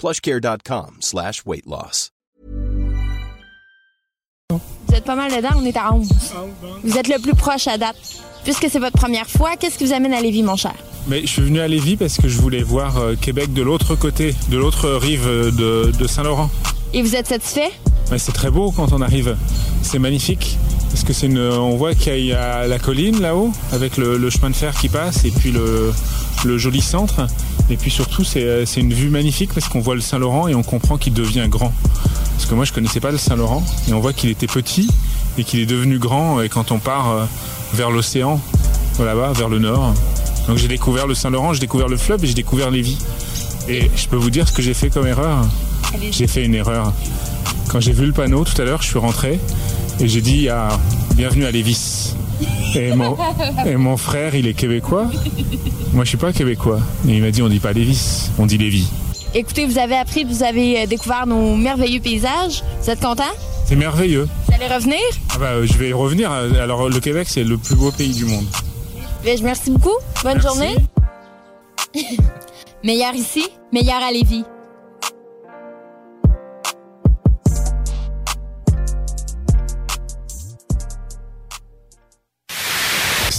plushcare.com slash weight loss. Vous êtes pas mal dedans, on est à 11. Vous êtes le plus proche à date. Puisque c'est votre première fois, qu'est-ce qui vous amène à Lévis, mon cher? Mais je suis venu à Lévis parce que je voulais voir euh, Québec de l'autre côté, de l'autre rive euh, de, de Saint-Laurent. Et vous êtes satisfait? Mais c'est très beau quand on arrive. C'est magnifique. Parce que c'est une, on voit qu'il y a la colline là-haut, avec le, le chemin de fer qui passe, et puis le, le joli centre. Et puis surtout, c'est euh, c'est une vue magnifique parce qu'on voit le Saint-Laurent et on comprend qu'il devient grand. Parce que moi, je connaissais pas le Saint-Laurent, et on voit qu'il était petit et qu'il est devenu grand. Et quand on part euh, vers l'océan, là-bas, vers le nord, donc j'ai découvert le Saint-Laurent, j'ai découvert le fleuve et j'ai découvert Lévis. Et je peux vous dire ce que j'ai fait comme erreur. J'ai fait une erreur. Quand j'ai vu le panneau tout à l'heure, je suis rentré et j'ai dit ah, bienvenue à Lévis. Et mon, et mon frère, il est québécois. Moi, je suis pas québécois. Et il m'a dit on dit pas Lévis, on dit Lévis. Écoutez, vous avez appris, vous avez euh, découvert nos merveilleux paysages. Vous êtes content? C'est merveilleux. Vous allez revenir? Ah bah, euh, je vais y revenir. Alors, le Québec, c'est le plus beau pays du monde. Je merci beaucoup. Bonne Merci. journée. meilleur ici, meilleur à Lévis.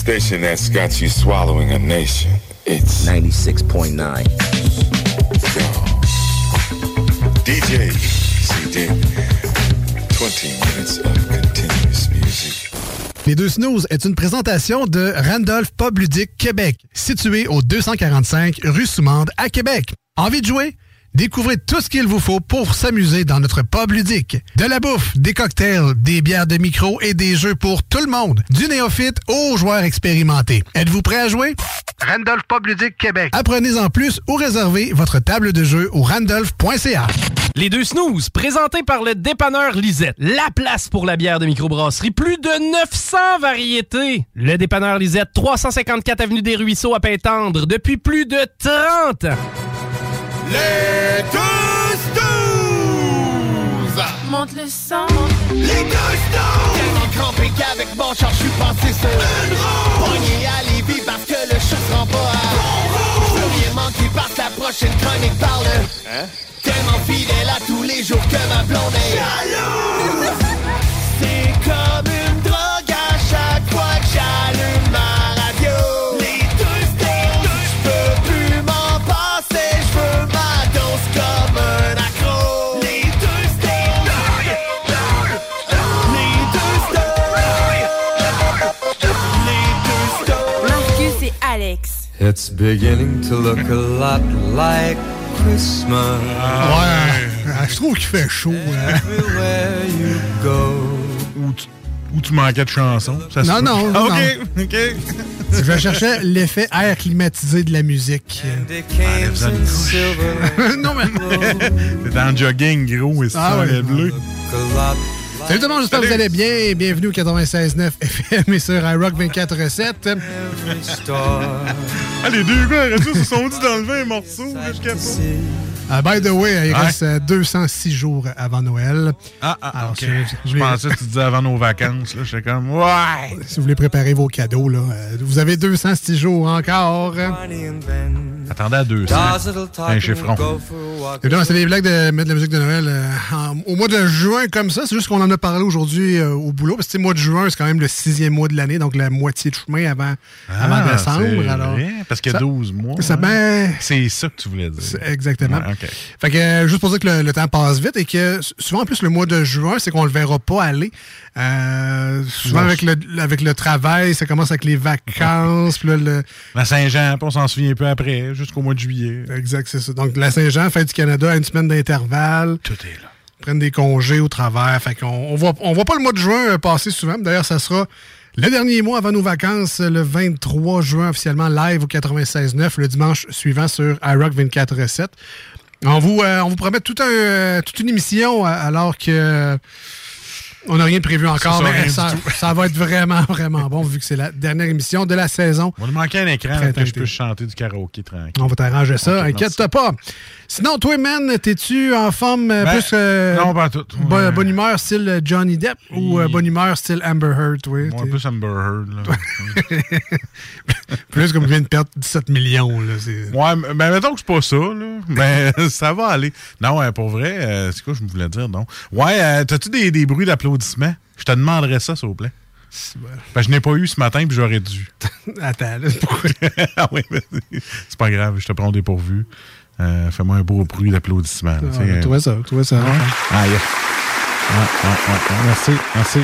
Station that's got you swallowing a nation. It's 96.9. DJ CD. 20 minutes of continuous music. Les deux snooze est une présentation de Randolph Pub Ludique Québec, situé au 245 rue Soumande à Québec. Envie de jouer? Découvrez tout ce qu'il vous faut pour s'amuser dans notre pub ludique. De la bouffe, des cocktails, des bières de micro et des jeux pour tout le monde. Du néophyte aux joueurs expérimentés. Êtes-vous prêt à jouer? Randolph Pub Ludique Québec. Apprenez en plus ou réservez votre table de jeu au randolph.ca. Les deux snooze, présentés par le dépanneur Lisette. La place pour la bière de microbrasserie. Plus de 900 variétés. Le dépanneur Lisette, 354 Avenue des Ruisseaux à Pintendre, depuis plus de 30 ans. Les deux snooze! Monte le sang. Les deux snooze! Tellement crampé qu'avec mon char, je suis passé sur une roue. Pogné à Lévis parce que le chat se rend pas à bon rien manquer parce que la prochaine chronique parle. Hein? Tellement fidèle à tous les jours que ma blonde est jalouse. C'est comme It's beginning to look a lot like Christmas. Ouais, je trouve qu'il fait chaud. hein. Everywhere you go. Ou tu, ou tu manquais de chansons. ça se Non, peut. non, non. OK, OK. Je cherchais l'effet air climatisé de la musique. Silver. non, mais. T'es en jogging, gros, et Ah ça, ouais. les bleus. Salut tout le monde, j'espère que vous allez bien et bienvenue au 96.9 FM et sur iRock 24.7. Ah, les deux gars, ils se sont dit dans le vin morceau. là, Je Ah, by the way, il Ouais. reste euh, 206 jours avant Noël. Ah, ah, Alors, je- Je, je vais- pensais que tu disais avant nos vacances. là. J'étais comme, ouais. Si vous voulez préparer vos cadeaux, là, euh, vous avez 206 jours encore. Attendez à 200. Un chiffron. Évidemment, c'est des blagues de mettre de la musique de Noël euh, en- au mois de juin comme ça. C'est juste qu'on en a parlé aujourd'hui euh, au boulot. Parce que le mois de juin, c'est quand même le sixième mois de l'année, donc la moitié de chemin avant, avant Ah, décembre. c'est Alors, vrai, parce qu'il y a ça- 12 mois. ça, hein. ben, C'est ça que tu voulais dire. exactement. Ouais, Fait que, euh, juste pour dire que le, le temps passe vite et que souvent, en plus, le mois de juin, c'est qu'on le verra pas aller. Euh, souvent, avec le, avec le travail, ça commence avec les vacances. puis là, le... La Saint-Jean, on s'en souvient peu après, jusqu'au mois de juillet. Exact, c'est ça. Donc, la Saint-Jean, fête du Canada, à une semaine d'intervalle. Tout est là. Prennent des congés au travers. Fait qu'on on voit, on voit pas le mois de juin euh, passer souvent. D'ailleurs, ça sera le dernier mois avant nos vacances, euh, le 23 juin, officiellement live au 96.9, le dimanche suivant sur iRock 24.7. On vous, euh, on vous promet euh, toute une émission euh, alors que on n'a rien de prévu encore, mais ça, va être vraiment, vraiment bon vu que c'est la dernière émission de la saison. On va nous manquer un écran que je puisse chanter du karaoké tranquille. On va t'arranger ça, inquiète-toi pas. Sinon, toi, man, t'es-tu en forme euh, Ben, plus euh, non, pas tout. bo- Ouais. bonne humeur style euh, Johnny Depp ou euh, bonne humeur style Amber Heard, toi? Moi, plus Amber Heard. Là. plus comme je viens de perdre 17 millions, là. ouais, mais mais mettons que c'est pas ça, là. Mais ça va aller. Non, pour vrai, euh, c'est quoi je me voulais dire, non? Ouais, t'as-tu des, des bruits d'applaudissements? Je te demanderais ça, s'il vous plaît. Ben, je n'ai pas eu ce matin, puis j'aurais dû. Attends, là, pourquoi? ah oui, c'est pas grave, je te prends au dépourvu. Euh, Fais-moi un beau bruit d'applaudissement. Ah. Toi, ça, toi, ça. Ah, yes. Ouais. Merci, merci.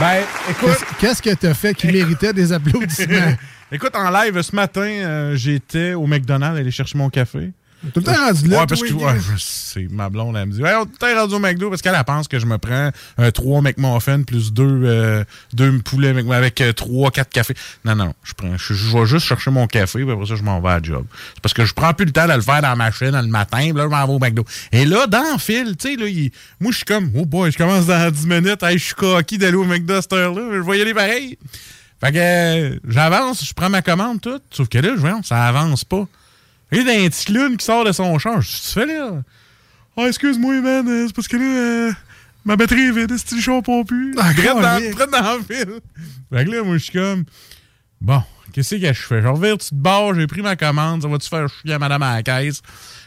Ben, écoute. Qu'est-ce- Qu'est-ce que t'as fait qui méritait des applaudissements? Écoute, en live ce matin, euh, j'étais au McDonald's aller chercher mon café. Tout le temps rendu là, Ouais, parce que ouais, je sais, ma blonde, elle me dit Ouais, on est tout le temps rendu au McDo parce qu'elle elle pense que je me prends euh, trois McMuffins plus deux, euh, deux poulets avec euh, trois, quatre cafés. Non, non, je prends, je, je vais juste chercher mon café, puis après ça, je m'en vais à la job. C'est parce que je prends plus le temps de le faire dans la machine le matin, puis là, je m'en vais au McDo. Et là, dans le fil, tu sais, là, il- moi, je suis comme Oh boy, je commence dans 10 minutes, hey, je suis coquille d'aller au McDo à cette heure-là, je vais y aller pareil. Fait que euh, j'avance, je prends ma commande, tout. Sauf que là, je vois, ça avance pas. Et d'un petit clown qui sort de son char. Je tu fais là? Ah, excuse-moi, man, euh, c'est parce que là, euh, ma batterie est vide, c'est le char pas plus? Ah, Drette dans, fil. Fait que là, moi, je suis comme, bon, qu'est-ce que je fais? Je revire tu te barres, j'ai pris ma commande, ça va-tu faire chier à madame à la caisse?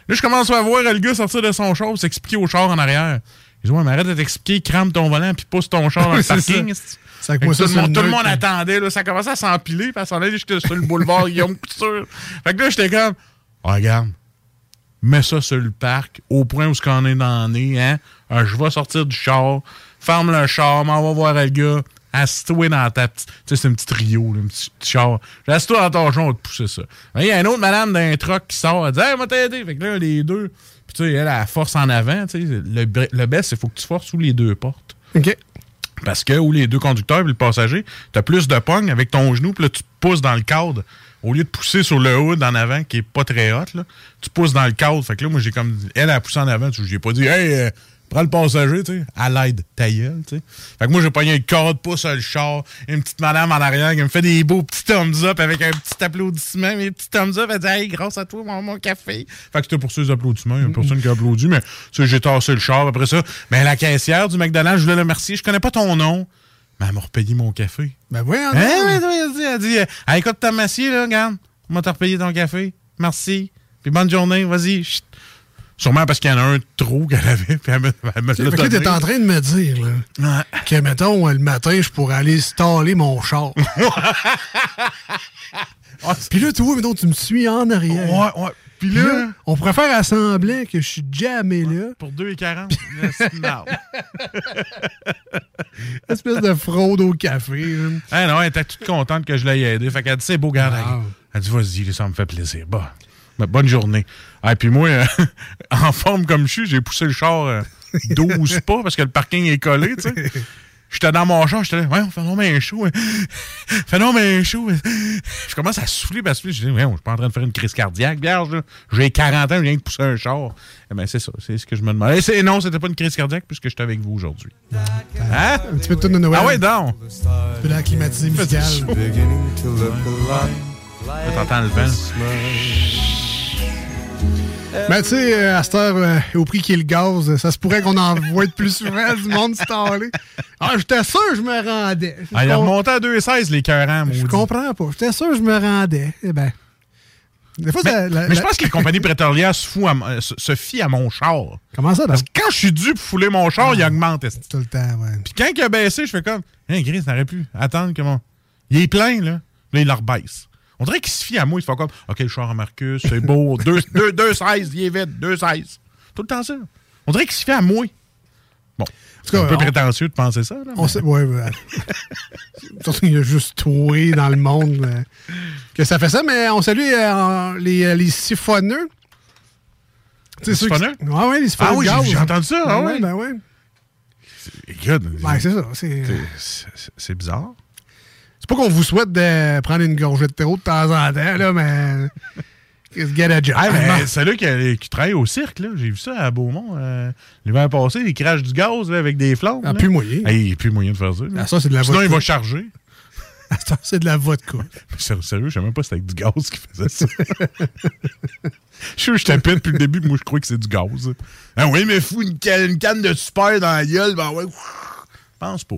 Là, je commence à voir le gars sortir de son char, s'expliquer au char en arrière. Je dis, ouais, mais arrête de t'expliquer, crame ton volant, puis pousse ton char dans le parking. ça. tout, monde, tout le monde qui- attendait, là, ça commençait à s'empiler, puis ça s'en allait jusque sur le boulevard Guillaume Couture. Fait que là, j'étais comme, Ah, regarde, mets ça sur le parc, au point où ce qu'on est dans le nez, hein. Ah, je vais sortir du char, ferme le char, m'en va voir le gars, assis-toi dans ta petite. Tu sais, c'est un petit trio, là, un petit, petit char. Assis-toi dans ton char, on va te pousser ça. Il y a une autre madame d'un truck qui sort, elle dit, hey, moi t'aider. Fait que là, les deux, puis tu sais, elle, elle force en avant, tu sais. Le, le best, c'est qu'il faut que tu forces sous les deux portes. OK. Parce que, ou les deux conducteurs et le passager, t'as plus de pogne avec ton genou, puis là, tu pousses dans le cadre. Au lieu de pousser sur le hood en avant, qui est pas très hot, là, tu pousses dans le cadre. Fait que là, moi, j'ai comme. Elle a poussé en avant, j'ai pas dit, hey, euh, prends le passager, tu sais, à l'aide, ta gueule, tu sais. Fait que moi, j'ai pogné le cadre, pousse le char, une petite madame en arrière qui me fait des beaux petits thumbs up avec un petit applaudissement, mes petits thumbs up, elle dit, hey, grâce à toi, mon, mon café. Fait que c'était pour ces applaudissements, il y a personne qui a applaudi, mais, j'ai tassé le char après ça. Mais la caissière du McDonald's, je voulais la remercier, je connais pas ton nom. Mais elle m'a repayé mon café. Ben voyons Hein, donc. ouais, ouais, elle dit, elle euh, écoute ta massier, là, regarde. On va te repayer ton café. Merci. Puis bonne journée, vas-y. Sûrement parce qu'il y en a un trop qu'elle avait. Puis elle me, elle me Fait que t'es en train de me dire là, que, mettons, euh, le matin, je pourrais aller staller mon char. Puis là, tu vois, mettons, tu me suis en arrière. Ouais, ouais. Puis là, on pourrait faire à semblant que je suis jamais là. pour 2,40, là, c'est une marde. Espèce de fraude au café. Ah non, elle était toute contente que je l'ai aidé. Fait qu'elle dit, c'est beau, garde. Wow. Elle dit, vas-y, ça me fait plaisir. Bah, ben, bonne journée. Ah, puis moi, euh, en forme comme je suis, j'ai poussé le char euh, 12 pas parce que le parking est collé, tu sais. J'étais dans mon char, j'étais là, ouais, fais non mais chaud. hein. Fais non mais chaud. Je commence à souffler parce que je dis, ouais, je suis pas en train de faire une crise cardiaque, vierge. là. J'ai 40 ans, je viens de pousser un char. Eh ben, c'est ça, c'est ce que je me demande. Et c'est- non, c'était pas une crise cardiaque puisque j'étais avec vous aujourd'hui. Hein? Un petit peu de tonne de Noël. Ah ouais, donc. Un peu la climatisée musicale. T'entends le vent. Ben, tu sais, euh, à cette heure, euh, au prix qui est le gaz, ça se pourrait qu'on en voit de plus souvent du monde staller. Ah, j'étais sûr que je me rendais. Ah, il a Je remonté à 2,16 les cœurants, Je maudit. comprends pas. J'étais sûr que je me rendais. Eh ben, Des fois, mais, ça- la- mais je pense que la compagnie pétrolière se, fout à euh, se, se fie à mon char. Comment ça, Parce que quand je suis dû pour fouler mon char, il augmente. esti. Tout le temps, ouais. Puis quand il a baissé, je fais comme, hein, Gris, ça n'aurait pu attendre comment. Il est plein, là. Là, il le rebaisse. On dirait qu'il se fie à moi. Il fait comme, OK, le char à Marcus, c'est beau. 2,16, il est vite, 2,16. Tout le temps ça. On dirait qu'il se fie à moi. Bon. C'est un peu on- prétentieux de penser ça. Là, On mais- sait, ouais, qu'il y a juste toi dans le monde que ça fait ça, mais on salue euh, les, euh, les siphonneux. Les ceux qui- siphonneux? Ouais, les siphonneux. Ah oui, j'ai- entendu ça, ah Ben ouais. ben ouais. Écoute, Ouais, c'est ça. C'est c'est- c'est- c'est bizarre. C'est pas qu'on vous souhaite de prendre une gorgée de terreau de temps en temps, là, mais. Get a job. Ah, mais celui qui, qui travaille au cirque, là, j'ai vu ça à Beaumont. euh, L'hiver passé, il crache du gaz là, avec des flammes. Ah, là. plus moyen. Ah, il n'y a plus moyen de faire ça. Ah, ça, c'est de la Sinon, il va charger. Ça, c'est de la vodka. Sérieux, sérieux, je sais même pas si c'était avec du gaz qu'il faisait ça. je suis je tapais depuis le début, moi je crois que c'est du gaz. Ah oui, mais fou une, une canne de super dans la gueule, ben ouais. Pense pas.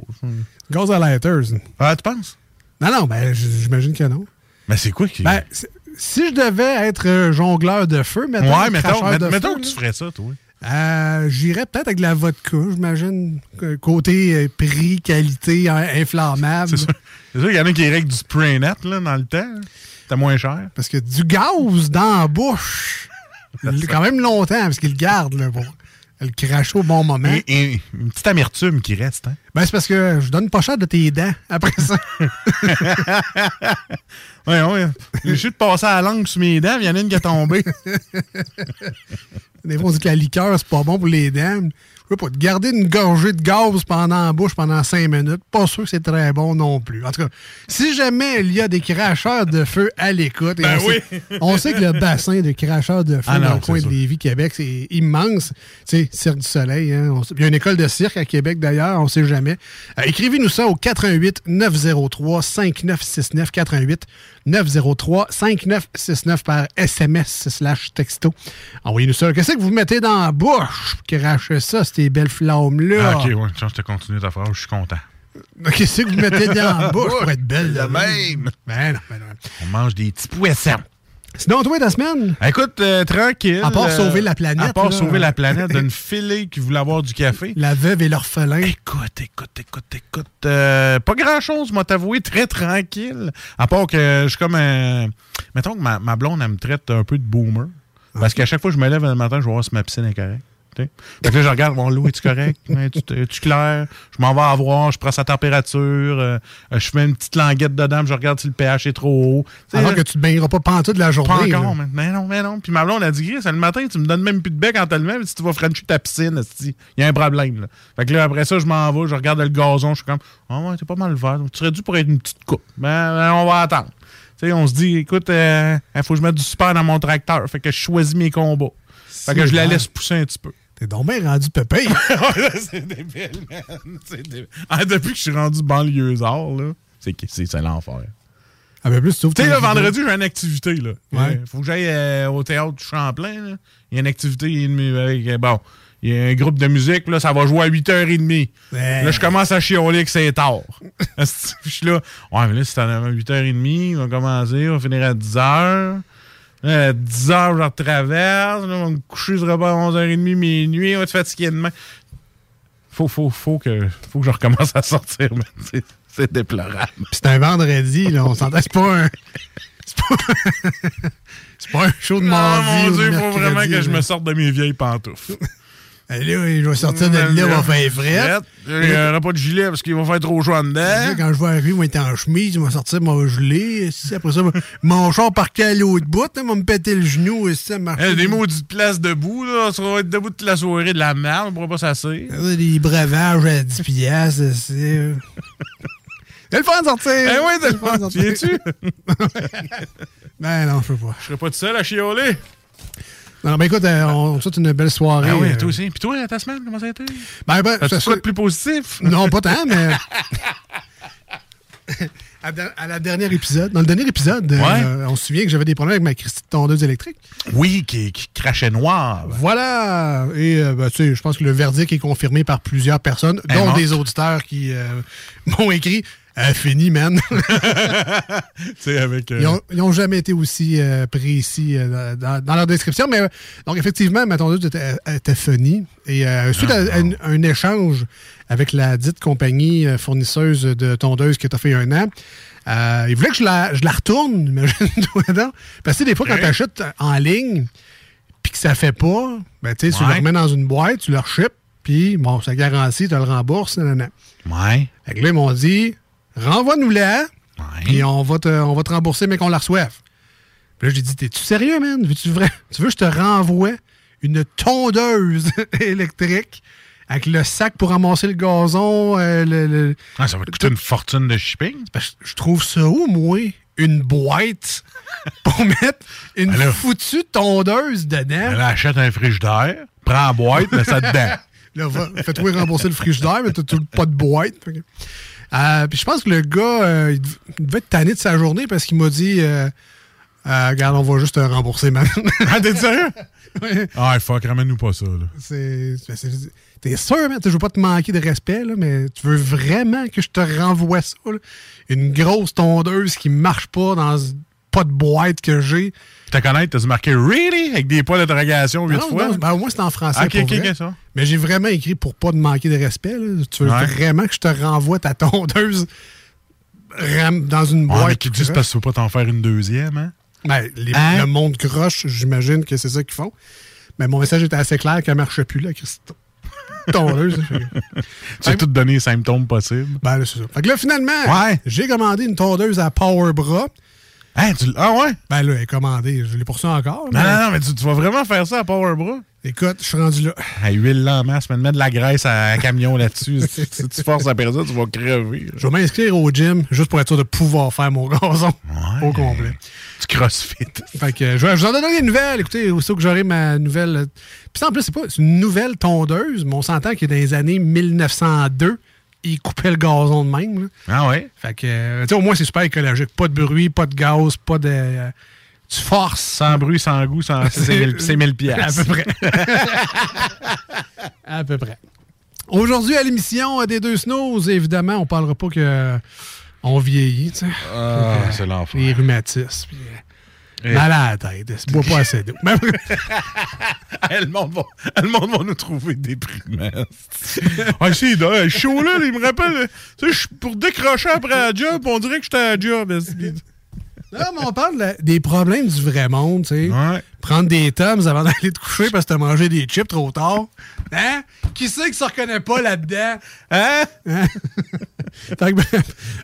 Gaz à lighters. Ah, tu penses? Non, non, ben, j'imagine que non. Mais c'est quoi qui. Ben, si je devais être euh, jongleur de feu, mettons. ouais, mettons, mettons feu, que tu ferais ça, toi. Euh, J'irais peut-être avec de la vodka, j'imagine. Côté euh, prix, qualité, hein, inflammable. C'est ça. C'est ça, il y en a qui iraient avec du spray net là, dans le temps. C'était moins cher. Parce que du gaz dans la bouche, quand même longtemps, parce qu'il le garde là, pour le cracher au bon moment. Et, et une petite amertume qui reste. Hein? Ben, c'est parce que je donne pas cher de tes dents après ça. Ouais, ouais. J'ai juste à la langue sur mes dents, il y en a une qui est tombée. Des fois, on dit que la liqueur, c'est pas bon pour les dents. Je sais pas, de garder une gorgée de gaz pendant la bouche pendant cinq minutes, pas sûr que c'est très bon non plus. En tout cas, si jamais il y a des cracheurs de feu à l'écoute, Ben on, sait, oui. on sait que le bassin de cracheurs de feu Ah dans non, le coin de. Lévis, Québec, c'est immense. Tu sais, Cirque du Soleil. hein, il y a une école de cirque à Québec d'ailleurs, on sait jamais. Euh, Écrivez-nous ça au 88 903 5969 88 903 5969 par SMS slash texto. Envoyez-nous ça. Qu'est-ce que vous mettez dans la bouche? Crachez ça, ces belles flammes-là? Ah, ok, ouais, chance de continuer ta phrase, je suis content. Qu'est-ce que vous mettez dans la bouche pour être belle? Le de même. Ben non, ben non. On mange des petits poissons. Sinon, toi, ta semaine? Écoute, euh, tranquille. À part euh, sauver la planète, À part là. sauver la planète d'une filée qui voulait avoir du café. La veuve et l'orphelin. Écoute, écoute, écoute, écoute. euh, pas grand-chose, moi t'avouer, très tranquille. À part que je suis comme un... Mettons que ma, ma blonde, elle me traite un peu de boomer. Parce qu'à chaque fois que je me lève le matin, je vais voir si ma piscine est correcte. Tu. Fait que là, je regarde, bon, l'eau, est-tu correct? Es-tu clair? Je m'en vais à voir, je prends sa température, euh, je fais une petite languette dedans, je regarde si le pH est trop haut. Tu sais, Alors que tu te baigneras pas pantoute de la pas journée. encore, là. mais, mais non, mais non. Puis ma blonde a dit, Gris, le matin, tu me donnes même plus de bec quand t'as le même, si tu vas frencher ta piscine, il y a un problème. Là. Fait que là, après ça, je m'en vais, je regarde le gazon, je suis comme, ah ouais, t'es pas mal vert. Tu serais dû pour être une petite coupe. Ben, ben, on va attendre. Tu on se dit, écoute, il faut que je mette du super dans mon tracteur. Fait que je choisis mes combats. Fait que je la laisse pousser un petit peu. T'es donc bien rendu pépé. c'est débile, man. Débile. Ah, depuis que je suis rendu banlieusard, là, c'est c'est- c'est l'enfer. Ah, ben plus, tu sais, frigo. vendredi, j'ai une activité, là. Ouais. Il faut que j'aille euh, au théâtre du Champlain, là. Il y a une activité avec, euh, bon, il y a un groupe de musique, là, ça va jouer à 8h30. Ouais. Là, je commence à chialer que c'est tard. Je suis là, ouais, mais là, c'est à 8h30, on va commencer, on va finir à 10h. Là, à 10h, je retraverse, là, on va me coucher, je repars à 11h30, minuit, on va te fatiguer demain. Faut, faut, faut, que, faut que je recommence à sortir, man. C'est- C'est déplorable. C'est un vendredi, là. On s'entend. C'est pas un. C'est pas, c'est pas un show de mardi. mon ou de Dieu, il faut vraiment que je me sorte de mes vieilles pantoufles. Eh, Là, je vais sortir de là, on va faire fret. Il n'y aura pas de gilet parce qu'il va faire trop chaud en Là, dedans. Quand je vais arriver, moi, être en chemise, je vais sortir mon. Si, Après ça, mon char parqué à l'autre bout, hein, va me péter le genou. Et ça, marche. Eh, des maudites places debout, là. On va être debout toute la soirée de la merde, on pourra pas s'asseoir. Des breuvages à 10 piastres. C'est le fun de sortir. Eh oui, C'est t'es fun de le sortir. Viens-tu? Ben non, je peux pas. Je serais pas tout seul à chialer. Non, ben écoute, euh, on te souhaite une belle soirée. Ah oui, euh. toi aussi. Puis toi, ta semaine, comment ça a été? Ben, ben, ça- de plus positif? Non, pas tant, mais. à, la dernière épisode, dans le dernier épisode, euh, on se souvient que j'avais des problèmes avec ma Christie de tondeuse électrique. Oui, qui, qui crachait noir. Voilà! Et euh, ben, tu sais, je pense que le verdict est confirmé par plusieurs personnes, est dont des auditeurs qui euh, m'ont écrit Fini, man. avec. euh, Ils, ont, ils ont jamais été aussi euh, précis euh, dans, dans leur description. Mais euh, donc, effectivement, ma tondeuse était, était funny. Et euh, suite à, à un, un échange avec la dite compagnie euh, fournisseuse de tondeuses qui t'a fait un an, euh, ils voulaient que je la, je la retourne, imagine-toi. Parce que des fois, quand Ok. tu achètes en ligne, puis que ça fait pas, ben, tu tu le remets dans une boîte, tu le reship, puis bon, ça garantit, tu le rembourses. nanana. Ouais. Fait que là, ils m'ont dit, renvoie-nous-la, puis on va te, on va te rembourser, mais qu'on la reçoive. Puis là, j'ai dit, t'es-tu sérieux, man? Veux-tu vrai? Tu veux que je te renvoie une tondeuse électrique avec le sac pour ramasser le gazon? euh, le, le- Ah, ça va te coûter une fortune de shipping? Je trouve ça où, moi? Une boîte pour mettre une Ben là. foutue tondeuse dedans? Elle achète un frigidaire, prend la boîte, met ça dedans. Là, va- fais-toi rembourser le frigidaire, mais t'as pas de boîte. Euh, puis je pense que le gars, euh, il dev- il devait être tanné de sa journée parce qu'il m'a dit euh, Euh, Regarde, on va juste te rembourser, man. Ah, t'es sérieux? Ouais. Ah, fuck, ramène-nous pas ça, T'es sûr, man? Je veux pas te manquer de respect, là, mais tu veux vraiment que je te renvoie ça? là? Une grosse tondeuse qui marche pas dans pas de boîte que j'ai. Te connaître, t'as marqué Really? Avec des points d'interrogation huit fois? non, ben, au moins, c'est en français. Pour vrai. ça. Mais j'ai vraiment écrit pour pas te manquer de respect. là. Tu veux Ouais. vraiment que je te renvoie ta tondeuse dans une Ouais, boîte? mais qu'ils disent parce que tu veux pas t'en faire une deuxième, hein? Ben, les- Hein? Le monde croche, j'imagine que c'est ça qu'ils font. Mais mon message était assez clair qu'elle marchait plus, là, Christ- tondeuse. Tu as tout donné les symptômes possibles? Ben, là, c'est ça. Fait que là, finalement, Ouais. j'ai commandé une tondeuse à Power Bra. Hein, tu ah ouais? Ben là, elle est commandée. Je l'ai pour ça encore. Non, mais- non, non, mais tu, tu vas vraiment faire ça à Power Bra? Écoute, je suis rendu là. À huile là en masse, mais mettre de la graisse à un camion là-dessus. si, si tu forces à perdre ça, tu vas crever. Je vais m'inscrire au gym juste pour être sûr de pouvoir faire mon gazon au complet. Tu crossfit. Fait que je vais vous en donner des nouvelles. Écoutez, aussitôt que j'aurai ma nouvelle. euh, Puis ça, en plus, c'est pas une nouvelle tondeuse, mais on s'entend que dans les années 1902, ils coupaient le gazon de même. là. Ah ouais? Fait que, tu sais, au moins, c'est super écologique. Pas de bruit, pas de gaz, pas de. euh, tu forces. Sans bruit, sans goût, sans. C'est 1000 c'est 1000 À piastres. peu près. à peu près. Aujourd'hui, à l'émission euh, des deux snooze, évidemment, on parlera pas que euh, on vieillit, tu sais. Ah, c'est l'enfer. Les rhumatismes. puis, Et- Mal à la tête. Bois pas assez d'eau? Le, monde va, le monde va nous trouver déprimants. ah, c'est là, chaud là, il me rappelle. Tu sais, je- pour décrocher après la job, on dirait que j'étais à la job. Non, mais on parle des problèmes du vrai monde, tu sais. Ouais. Prendre des toms avant d'aller te coucher parce que t'as mangé des chips trop tard. Hein? Qui c'est qui se reconnaît pas là-dedans? Hein? Hein? Bref,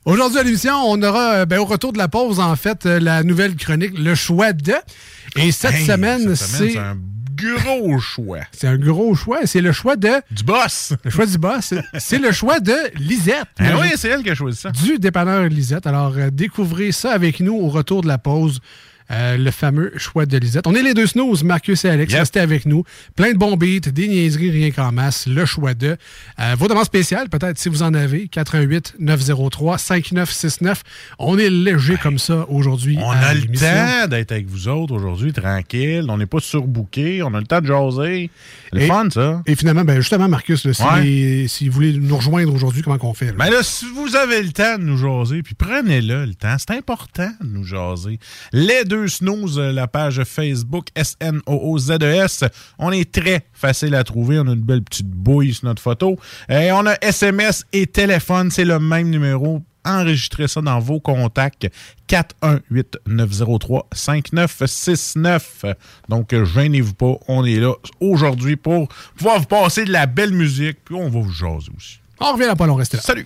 Aujourd'hui à l'émission, on aura, euh, ben, au retour de la pause, en fait, euh, la nouvelle chronique, le choix de. Et cette Hey, semaine, cette semaine, c'est. c'est un gros choix. C'est un gros choix. C'est le choix de. Du boss. Le choix du boss. C'est le choix de Lisette. Ah oui, c'est elle qui a choisi ça. du dépanneur Lisette. Alors, euh, découvrez ça avec nous au retour de la pause. Euh, le fameux choix de Lisette. On est les deux snooze, Marcus et Alex. Yep. Restez avec nous. Plein de bons beats, des niaiseries rien qu'en masse. Le choix de. Euh, vos demandes spéciales, peut-être si vous en avez. 88 903 5969. On est léger comme ça aujourd'hui. On a le temps d'être avec vous autres aujourd'hui, tranquille. On n'est pas surbooké. On a le temps de jaser. C'est le Et- fun, ça. Et finalement, ben justement, Marcus, là, si, Ouais. les- si vous voulez nous rejoindre aujourd'hui, comment qu'on fait? là? Mais là, si vous avez le temps de nous jaser, puis prenez-le le temps, c'est important de nous jaser. Les deux snooze, euh, la page Facebook S-N-O-O-Z-E-S, E on est très facile à trouver. On a une belle petite bouille sur notre photo. Et on a SMS et téléphone, c'est le même numéro. Enregistrez ça dans vos contacts 418-903-5969. Donc, euh, gênez-vous pas, on est là aujourd'hui pour pouvoir vous passer de la belle musique, puis on va vous jaser aussi. On revient à pas long, restez là. Salut!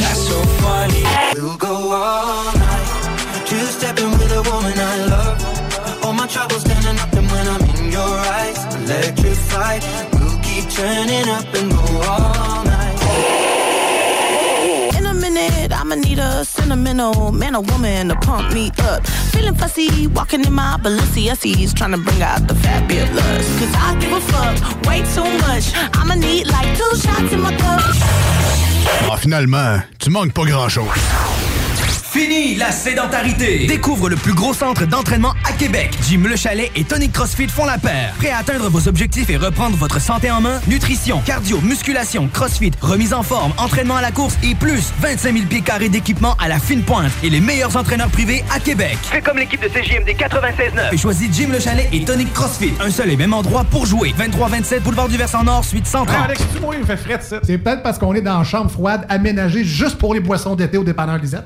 Sentimental man or woman to pump me up. Feeling fussy, walking in my Balenciennes, trying to bring out the fabulous. Cause I give a fuck way too much. I'ma need like two shots in my cup. Ah, finalement, tu manques pas grand-chose. Fini la sédentarité! Découvre le plus gros centre d'entraînement à Québec. Jim Le Chalet et Tonic CrossFit font la paire. Prêt à atteindre vos objectifs et reprendre votre santé en main? Nutrition, cardio, musculation, CrossFit, remise en forme, entraînement à la course et plus 25 000 pieds carrés d'équipement à la fine pointe et les meilleurs entraîneurs privés à Québec. Fais comme l'équipe de CJMD 96.9 et choisis Jim Le Chalet et Tonic CrossFit. Un seul et même endroit pour jouer. 23-27 Boulevard du Versant Nord, suite 130. Ah, Alex, tu vois, il me fait frais ça. C'est peut-être parce qu'on est dans une chambre froide aménagée juste pour les boissons d'été au dépanneur Lisette.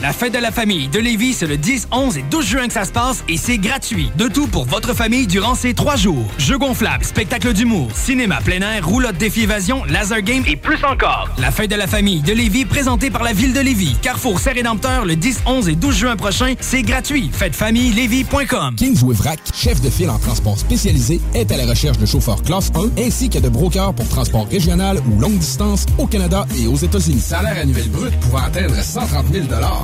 La fête de la famille de Lévis, c'est le 10, 11 et 12 juin que ça se passe et c'est gratuit. De tout pour votre famille durant ces trois jours. Jeux gonflables, spectacle d'humour, cinéma plein air, roulotte défi évasion, laser game et plus encore. La fête de la famille de Lévis, présentée par la ville de Lévis. Carrefour Saint-Rédempteur, le 10, 11 et 12 juin prochain, c'est gratuit. Fêtefamillelévis.com. Kingsway Vrac, chef de file en transport spécialisé, est à la recherche de chauffeurs classe 1 ainsi que de brokers pour transport régional ou longue distance au Canada et aux États-Unis. Salaire annuel brut pouvant atteindre 130 000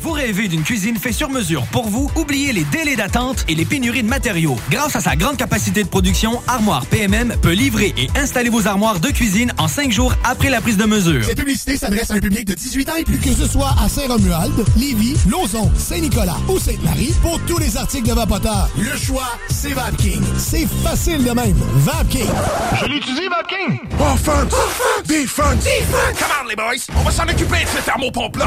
Vous rêvez d'une cuisine faite sur mesure pour vous? Oubliez les délais d'attente et les pénuries de matériaux. Grâce à sa grande capacité de production, Armoire PMM peut livrer et installer vos armoires de cuisine en cinq jours après la prise de mesure. Cette publicité s'adresse à un public de 18 ans et plus. Que ce soit à Saint-Romuald, Lévis, Lauson, Saint-Nicolas ou Sainte-Marie, pour tous les articles de Vapoteur, le choix, c'est VapKing. C'est facile de même. VapKing. Je l'utilise, VapKing! Offense! Defense! Defense! Come on, les boys! On va s'en occuper de ce thermopompe-là!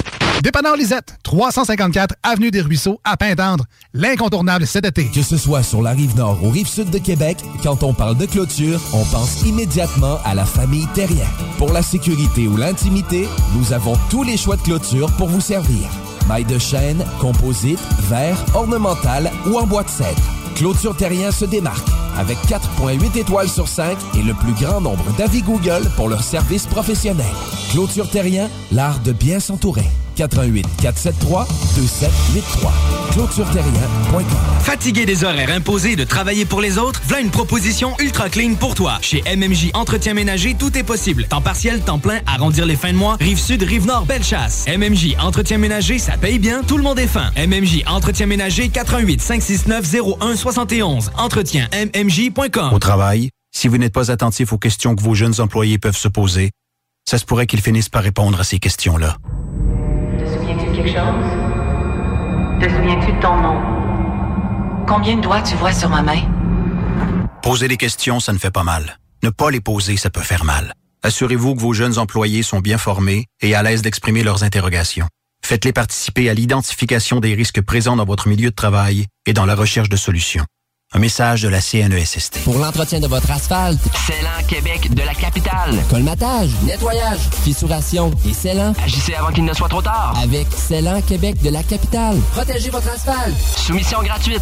Dépanneur Lisette, 354 Avenue des Ruisseaux, à Pintendre. L'incontournable cet été. Que ce soit sur la rive nord ou rive sud de Québec, quand on parle de clôture, on pense immédiatement à la famille Terrien. Pour la sécurité ou l'intimité, nous avons tous les choix de clôture pour vous servir. Maille de chêne, composite, verre, ornemental ou en bois de cèdre. Clôture Terrien se démarque avec 4.8 étoiles sur 5 et le plus grand nombre d'avis Google pour leur service professionnel. Clôture Terrien, l'art de bien s'entourer. 88 473 2783. ClôtureTerrien.com. Fatigué des horaires imposés de travailler pour les autres, voilà une proposition ultra clean pour toi. Chez MMJ Entretien Ménager, tout est possible. Temps partiel, temps plein, arrondir les fins de mois, rive sud, rive nord, belle chasse. MMJ Entretien Ménager, ça paye bien, tout le monde est fin. MMJ Entretien Ménager, 88 569 01 71. Entretien MMJ.com. Au travail, si vous n'êtes pas attentif aux questions que vos jeunes employés peuvent se poser, ça se pourrait qu'ils finissent par répondre à ces questions-là. Te souviens-tu de quelque chose? Te souviens-tu de ton nom? Combien de doigts tu vois sur ma main? Poser des questions, ça ne fait pas mal. Ne pas les poser, ça peut faire mal. Assurez-vous que vos jeunes employés sont bien formés et à l'aise d'exprimer leurs interrogations. Faites-les participer à l'identification des risques présents dans votre milieu de travail et dans la recherche de solutions. Un message de la CNESST. Pour l'entretien de votre asphalte, Célan Québec de la capitale. Colmatage, nettoyage, fissuration et Célan. Agissez avant qu'il ne soit trop tard. Avec Célan Québec de la capitale. Protégez votre asphalte. Soumission gratuite.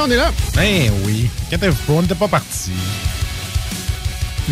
On est là. Ben oui. Inquiétez-vous pas, on n'était pas parti.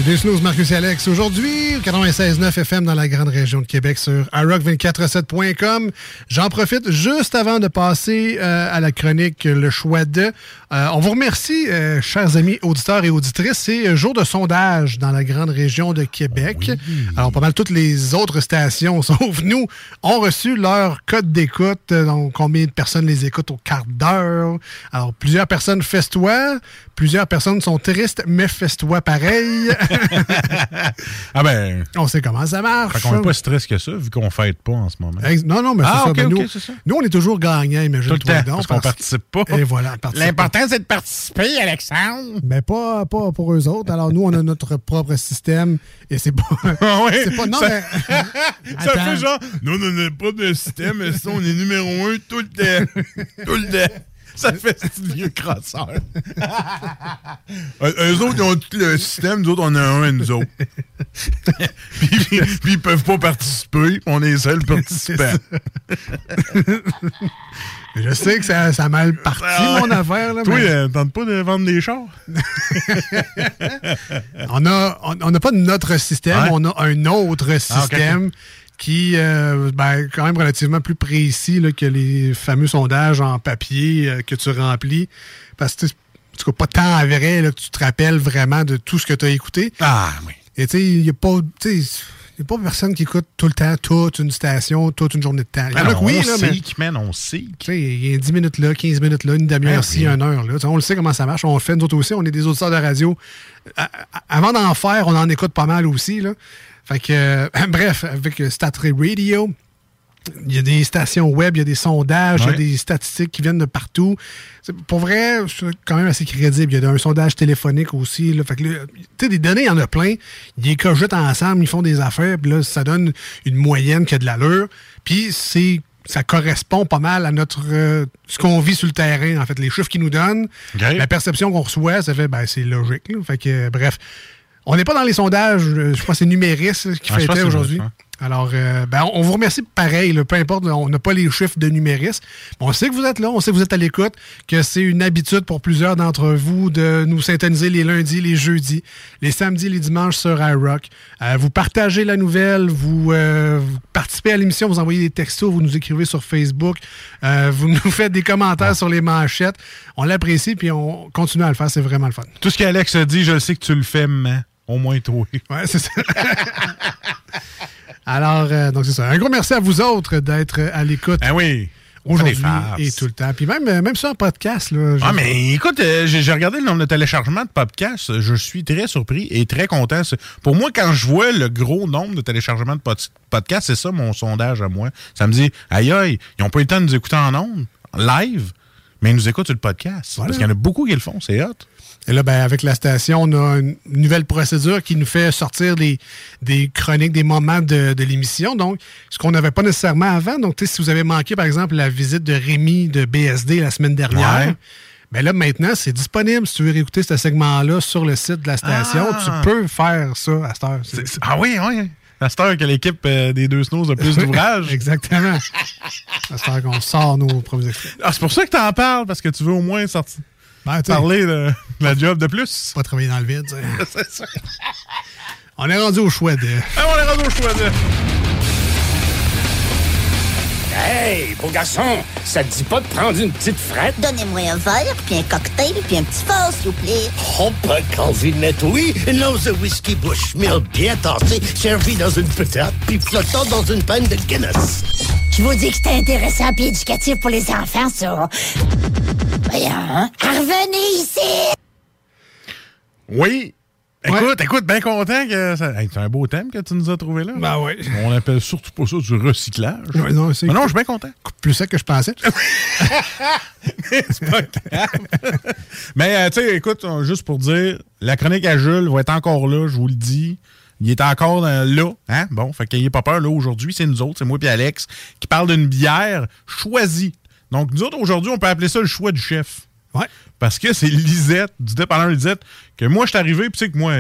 Deux snooze, Marcus et Alex. Aujourd'hui, 96.9 FM dans la grande région de Québec sur iRock247.com. J'en profite juste avant de passer euh, à la chronique Le choix de. Euh, on vous remercie, euh, chers amis auditeurs et auditrices. C'est jour de sondage dans la grande région de Québec. Alors, pas mal toutes les autres stations, sauf nous, ont reçu leur code d'écoute. Donc, combien de personnes les écoutent au quart d'heure? Alors, plusieurs personnes festoient. Plusieurs personnes sont tristes, mais festoient pareil. ah ben. On sait comment ça marche. Fait qu'on n'est pas stress que ça, vu qu'on fête pas en ce moment. Ex- Non, non, mais c'est ah, ça. ok, ben, ok, nous, ça. nous, on est toujours gagnants, imagine Tout le temps, parce qu'on participe pas. Et voilà, L'important, c'est de participer, Alexandre. Mais pas, pas pour eux autres. Alors, nous, on a notre propre système et c'est pas. Ah ouais, c'est pas. Non, ça, mais. ça fait genre, non, on n'a pas de système, mais ça, on est numéro un tout le temps. tout le temps. Ça fait ce vieux crosseur. Euh, eux autres, ils ont tout le système, nous autres, on a un, nous autres. puis, puis- puis ils peuvent pas participer, on est les seuls participants. Je sais que ça, ça a mal parti, Ah mon affaire. Là, Toi, mais- euh, tente pas de vendre des chars? on n'a on, pas notre système, on a un autre Ah, système qui euh, ben, quand même relativement plus précis là, que les fameux sondages en papier euh, que tu remplis. Parce que tu tu sais, pas tant à vrai là, que tu te rappelles vraiment de tout ce que tu as écouté. Ah oui. Et tu sais, il n'y a pas. il y a pas personne qui écoute tout le temps toute une station, toute une journée de temps. En a Alors, que oui, on là, mais man, on sais, il y a 10 minutes là, 15 minutes là, une demi-heure Ah, ci, oui. une heure là. On le sait comment ça marche. On le fait, nous autres aussi. On est des auditeurs de radio. À- Avant d'en faire, on en écoute pas mal aussi. Là. Fait que, euh, bref, avec euh, Stat Radio, Il y a des stations web, il y a des sondages, il y a des statistiques qui viennent de partout. Pour vrai, c'est quand même assez crédible. Il y a un sondage téléphonique aussi. Là. Fait que tu sais, des données, il y en a plein. Ils les cogitent ensemble, ils font des affaires, puis là, ça donne une moyenne qui a de l'allure. Puis c'est ça correspond pas mal à notre euh, ce qu'on vit sur le terrain, en fait. Les chiffres qu'ils nous donnent, la perception qu'on reçoit, ça fait ben c'est logique. là. Fait que euh, bref. On n'est pas dans les sondages, euh, je crois que c'est Numéris qui Ah, fêtait aujourd'hui. Alors, euh, ben, on vous remercie pareil, là, peu importe, on n'a pas les chiffres de numéris. On sait que vous êtes là, on sait que vous êtes à l'écoute, que c'est une habitude pour plusieurs d'entre vous de nous syntoniser les lundis, les jeudis, les samedis, les dimanches sur iRock. Euh, vous partagez la nouvelle, vous, euh, vous participez à l'émission, vous envoyez des textos, vous nous écrivez sur Facebook, euh, vous nous faites des commentaires sur les manchettes. On l'apprécie, puis on continue à le faire, c'est vraiment le fun. Tout ce qu'Alex a dit, je sais que tu le fais, mais au moins toi. Ouais, c'est ça. Alors, euh, donc c'est ça. Un gros merci à vous autres d'être à l'écoute. Ah oui. Aujourd'hui et tout le temps. Puis même, euh, même ça en podcast. Là, Ah, mais écoute, euh, j'ai regardé le nombre de téléchargements de podcasts. Je suis très surpris et très content. Pour moi, quand je vois le gros nombre de téléchargements de pod- podcasts, c'est ça mon sondage à moi. Ça me dit, aïe aïe, ils n'ont pas eu le temps de nous écouter en ondes, live, mais ils nous écoutent sur le podcast. Parce qu'il y en a beaucoup qui le font, c'est hot. Et là, ben, avec la station, on a une nouvelle procédure qui nous fait sortir des, des chroniques, des moments de, de l'émission. Donc, ce qu'on n'avait pas nécessairement avant. Donc, si vous avez manqué, par exemple, la visite de Rémi de BSD la semaine dernière, Ouais. ben là, maintenant, c'est disponible. Si tu veux réécouter ce segment-là sur le site de la station, Ah. tu peux faire ça à cette heure. C'est- Ah oui, oui. À cette heure que l'équipe euh, des deux snows a plus d'ouvrages. Exactement. à cette heure qu'on sort nos premiers extraits. Ah, c'est pour ça que t'en parles, parce que tu veux au moins sortir. Ben, parler de la job de plus. Pas travailler dans le vide. c'est ça. On est rendu au choix de. Ah, on est rendu au choix de. Hey, beau garçon, ça te dit pas de prendre une petite frette? Donnez-moi un verre, puis un cocktail, puis un petit fort, s'il vous plaît. Oh, pas Calvinette, oui. Non, the whisky Bushmill bien tassé, servi dans une petite, puis flottant dans une panne de Guinness. Je vous dis que c'est intéressant et éducatif pour les enfants, ça. Voyons, hein? Revenez ici! Oui. Écoute, écoute, bien content que ça. Hey, c'est un beau thème que tu nous as trouvé là. Ben oui. On appelle surtout pas ça du recyclage. Ouais, non, c'est- non, je suis bien content. Plus sec que je pensais. c'est pas grave. Mais euh, tu sais, écoute, euh, juste pour dire, la chronique à Jules va être encore là, je vous le dis. Il est encore là. Hein? Bon, fait qu'il n'ait pas peur. Là, aujourd'hui, c'est nous autres, c'est moi et Alex, qui parle d'une bière choisie. Donc, nous autres, aujourd'hui, on peut appeler ça le choix du chef. Ouais. Parce que c'est Lisette, du dépanneur Lisette, que moi, je suis arrivé, puis tu sais que moi,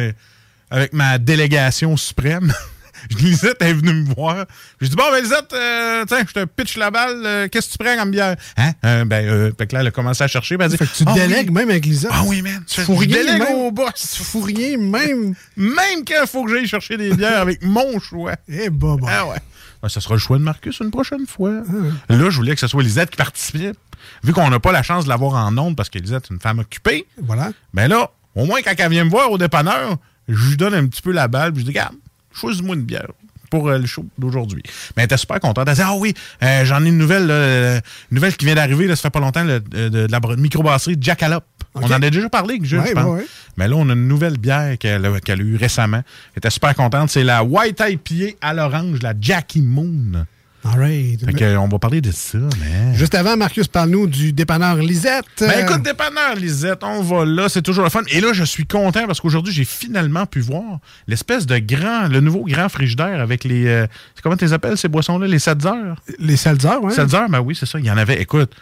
avec ma délégation suprême, Lisette est venue me voir. J'ai dit, bon, ben Lisette, euh, tiens, je te pitch la balle, euh, qu'est-ce que tu prends comme bière? Hein? Euh, ben, fait que là, elle a commencé à chercher, ben, elle dit, Fait que tu Ah délègues oui. même avec Lisa. Ah oui, man. Tu fous rien, même. au boss. Tu fous rien, même. Même quand il faut que j'aille chercher des bières avec mon choix. Eh, bah, bah. Ah ouais. Ben, ça sera le choix de Marcus une prochaine fois. Là, je voulais que ce soit Lisette qui participe. Vu qu'on n'a pas la chance de l'avoir en ondes parce que Lisette est une femme occupée. Voilà. Ben là, au moins, quand elle vient me voir au dépanneur, je lui donne un petit peu la balle. Puis je dis, regarde, choisis-moi une bière pour euh, le show d'aujourd'hui. Mais elle était super contente. Elle dit, ah oui, euh, j'en ai une nouvelle, là, euh, une nouvelle qui vient d'arriver, ça fait pas longtemps, là, de, de la br- microbrasserie Jackalope. On en a déjà parlé Jules, Ouais, je pense. ouais, ouais. Mais là, on a une nouvelle bière qu'elle a, eue récemment. Elle était super contente. C'est la White IPA à l'orange, la Jackie Moon. All right. Fait que, on va parler de ça, mais... Juste avant, Marcus, parle-nous du dépanneur Lisette. Ben écoute, dépanneur Lisette, on va là, c'est toujours le fun. Et là, je suis content parce qu'aujourd'hui, j'ai finalement pu voir l'espèce de grand, le nouveau grand frigidaire avec les. euh, comment tu les appelles ces boissons-là? Les 7 heures Les Seltzer, ouais. 7 heures, ben oui, c'est ça. Il y en avait. Écoute.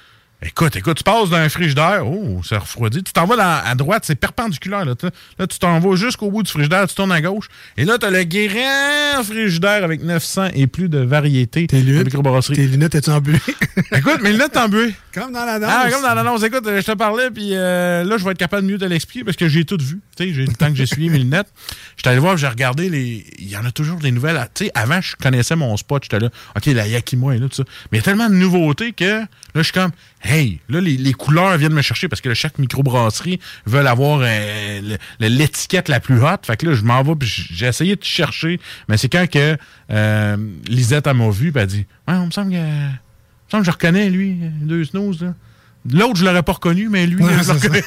Écoute, écoute, tu passes d'un frigidaire, oh, c'est refroidi. Tu t'en vas dans- à droite, c'est perpendiculaire. Là, Tu- là tu t'en vas jusqu'au bout du frigidaire, tu tournes à gauche. Et là, tu as le grand frigidaire avec 900 et plus de variétés de microbrasserie. Tes lunettes, es-tu embuées? Écoute, mes lunettes embuées. Comme dans la danse. Ah, comme dans l'annonce. Écoute, euh, je te parlais, puis euh, là, je vais être capable de mieux te l'expliquer parce que j'ai tout vu. Tu sais, j'ai le temps que j'ai suivi mes lunettes. J'étais allé voir, j'ai regardé les. Il y en a toujours des nouvelles. Tu sais, avant, je connaissais mon spot. J'étais là, OK, la Yakimo est là, tout ça. Mais il y a tellement de nouveautés que là, je suis comme, hey, là, les, les couleurs viennent me chercher parce que là, chaque microbrasserie veut avoir euh, l'étiquette la plus haute. Fait que là, je m'en vais, puis j'ai essayé de chercher. Mais c'est quand que euh, Lisette, m'a vu, puis elle dit, ouais, on me semble que. Il me semble que je reconnais, lui, deux snooze, là. L'autre, je l'aurais pas reconnu, mais lui, Ouais, je le c'est reconnais.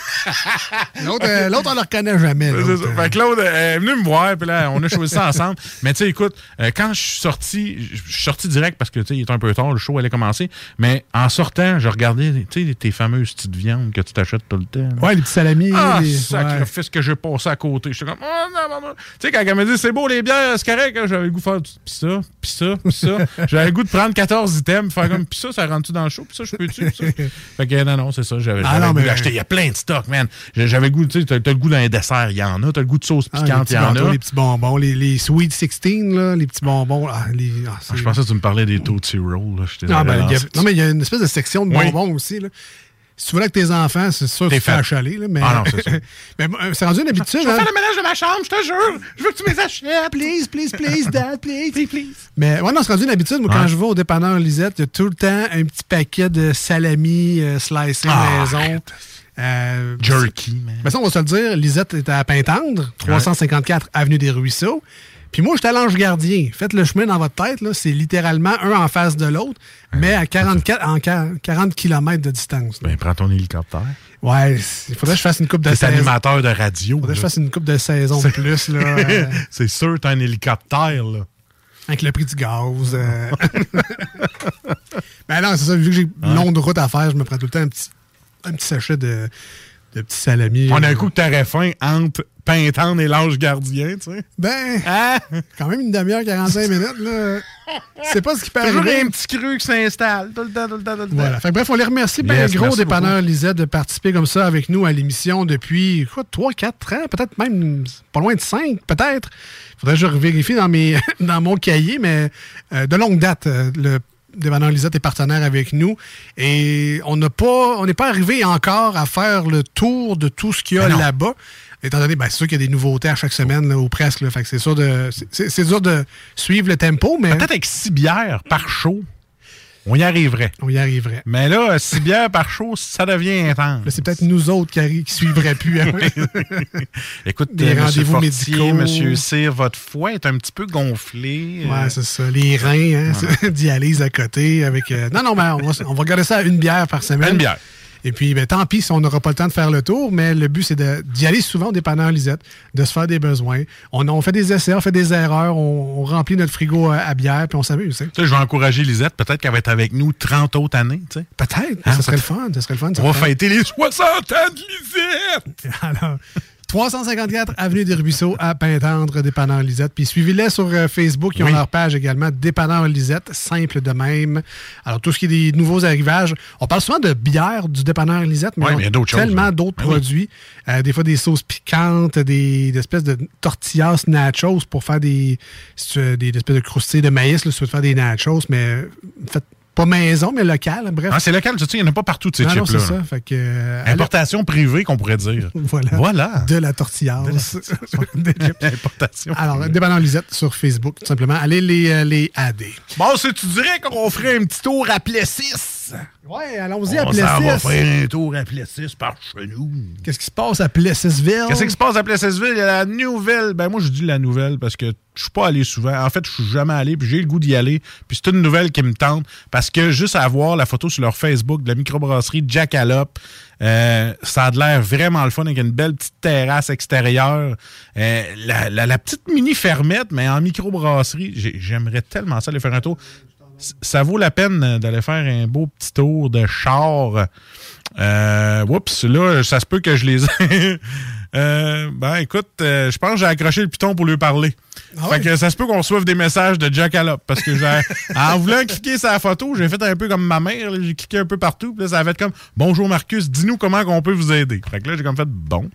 L'autre, euh, l'autre, on le reconnaît jamais. C'est l'autre. ça. Fait que Claude euh, est venu me voir, puis là, on a choisi ça ensemble. Mais tu sais, écoute, euh, quand je suis sorti, je suis sorti direct parce que tu sais, il était un peu tard, le show allait commencer. Mais en sortant, je regardais, tu sais, tes fameuses petites viandes que tu t'achètes tout le temps. là. Ouais, les petits salamis. Ah, les- sacrifice que j'ai passé à côté. J'étais comme, oh non, non, non. Tu sais, quand elle m'a dit, c'est beau les bières, c'est correct, hein, j'avais le goût de faire, pis ça, pis ça, pis ça. j'avais le goût de prendre 14 items, faire comme, pis ça, ça rentre-tu dans le show, pis ça, je peux-tu, ça. Fait que, non, non, c'est ça, j'avais Ah, mais-. Il y a plein de stocks, man. J'avais le goût, tu sais, t'as le goût d'un dessert, il y en a. T'as le goût de sauce Ah, piquante, il y en a. Les petits bonbons, les, les Sweet 16, là, les petits bonbons. Ah, les, ah, Ah, je pensais que tu me parlais des Tootsie Rolls, là. Ah, ben, a- non, mais il y a une espèce de section de Oui. bonbons aussi. Là. Si tu là avec tes enfants, c'est sûr que tu fais achaler. Là, mais Ah non, c'est ça. mais c'est rendu une habitude. Je vais hein. faire le ménage de ma chambre, je te jure. Je veux que tu me les achètes. Please, please, please, dad, please. Mais ouais, non, c'est rendu une habitude. Moi, quand je vais au dépanneur Lisette, il y a tout le temps un petit paquet de salami euh, slicé Ah, maison. Euh, Jerky, man. Mais ça, on va se le dire, Lisette est à Pintendre, 354 Avenue des Ruisseaux. Puis moi, à l'Ange Gardien. Faites le chemin dans votre tête, là, c'est littéralement un en face de l'autre, mais à 44, en 40 km de distance. là. Ben, prends ton hélicoptère. Ouais, il faudrait que je fasse une coupe de saison. animateur de radio. faudrait que je fasse une coupe de saison de plus. Là, euh, c'est sûr, t'as un hélicoptère, là. avec le prix du gaz. euh. ben non, c'est ça. Vu que j'ai une longue route à faire, je me prends tout le temps un petit, un petit sachet de, de petits salamis. On a euh. un coup que t'aurais faim entre Pintendre et l'Ange Gardien, tu sais. Ben, quand même une demi-heure, 45 minutes. là. C'est pas ce qui peut Toujours un petit cru qui s'installe tout le temps, tout le temps, tout le temps. Voilà. Fait que bref, on les remercie bien Yes, gros, dépanneur Lisette, de participer comme ça avec nous à l'émission depuis quoi, 3, 4 ans, peut-être même pas loin de 5, peut-être. Faudrait que je vérifie dans, mes, dans mon cahier, mais euh, de longue date, euh, le dépanneur Lisette est partenaire avec nous. Et on n'a pas, on n'est pas arrivé encore à faire le tour de tout ce qu'il y a là-bas. Étant donné, ben, c'est sûr qu'il y a des nouveautés à chaque semaine, là, ou presque. là. Fait que c'est sûr de. c'est- de suivre le tempo, mais. Peut-être avec 6 bières par show, on y arriverait. On y arriverait. Mais là, 6 bières par show, ça devient intense. Là, c'est peut-être nous autres qui, suivraient plus. hein. Écoute, Des euh, rendez-vous médicaux. Monsieur Cyr, votre foie est un petit peu gonflé. euh, Ouais, c'est ça. Les reins, hein, dialyse à côté. avec. euh, Non, non, mais on va, on va regarder ça à une bière par semaine. Une bière. Et puis, ben, tant pis si on n'aura pas le temps de faire le tour, mais le but, c'est d'y aller souvent au dépanneur Lisette, de se faire des besoins. On, on fait des essais, on fait des erreurs, on, on remplit notre frigo à, à bière, puis on s'amuse. Tu sais, je vais encourager Lisette. Peut-être qu'elle va être avec nous 30 autres années. tu sais. Peut-être. Hein, ça serait le fun. Ça serait le fun. On va fêter les 60 ans de Lisette. Alors, 354 Avenue des Ruisseaux à Pintendre, Dépanneur Lisette. Puis suivez-les sur euh, Facebook. Ils ont Oui. leur page également, Dépanneur Lisette, simple de même. Alors, tout ce qui est des nouveaux arrivages. On parle souvent de bière du Dépanneur Lisette, mais il y a d'autres tellement là. d'autres Ben oui. produits. Euh, des fois, des sauces piquantes, des, des espèces de tortillas nachos pour faire des, des, des espèces de croustilles de maïs, là, si tu veux faire des nachos, mais faites pas maison, mais local. Bref. Ah, c'est local, tu sais, il n'y en a pas partout de ces chips-là. c'est ça. Fait que, euh, Importation privée, qu'on pourrait dire. Voilà. Voilà. De la tortilla. Importation Alors, dépendant Lisette sur Facebook, tout simplement. Allez les, euh, les AD. Bon, si tu dirais qu'on ferait un petit tour à Plessis? Ouais, allons-y à On s'en va Plessis. faire un tour à Plessis par chez nous. Qu'est-ce qui se passe à Plessisville? Qu'est-ce qui se passe à Plessisville? Il y a la nouvelle. Ben, moi, je dis la nouvelle parce que je suis pas allé souvent. En fait, je suis jamais allé, puis j'ai le goût d'y aller. Puis c'est une nouvelle qui me tente parce que juste à voir la photo sur leur Facebook de la microbrasserie Jackalope, euh, ça a de l'air vraiment le fun avec une belle petite terrasse extérieure. Euh, la, la- la petite mini fermette, mais en microbrasserie, j'ai- j'aimerais tellement ça aller faire un tour. Ça vaut la peine d'aller faire un beau petit tour de char. Euh, oups, là, ça se peut que je les ai. Euh, ben, écoute, euh, je pense que j'ai accroché le piton pour lui parler. fait que ça se peut qu'on reçoive des messages de Jackalope. Parce que j'ai, en voulant cliquer sa photo, j'ai fait un peu comme ma mère. J'ai cliqué un peu partout. Puis là, ça a fait comme Bonjour Marcus, dis-nous comment on peut vous aider. Fait que là, j'ai comme fait bon.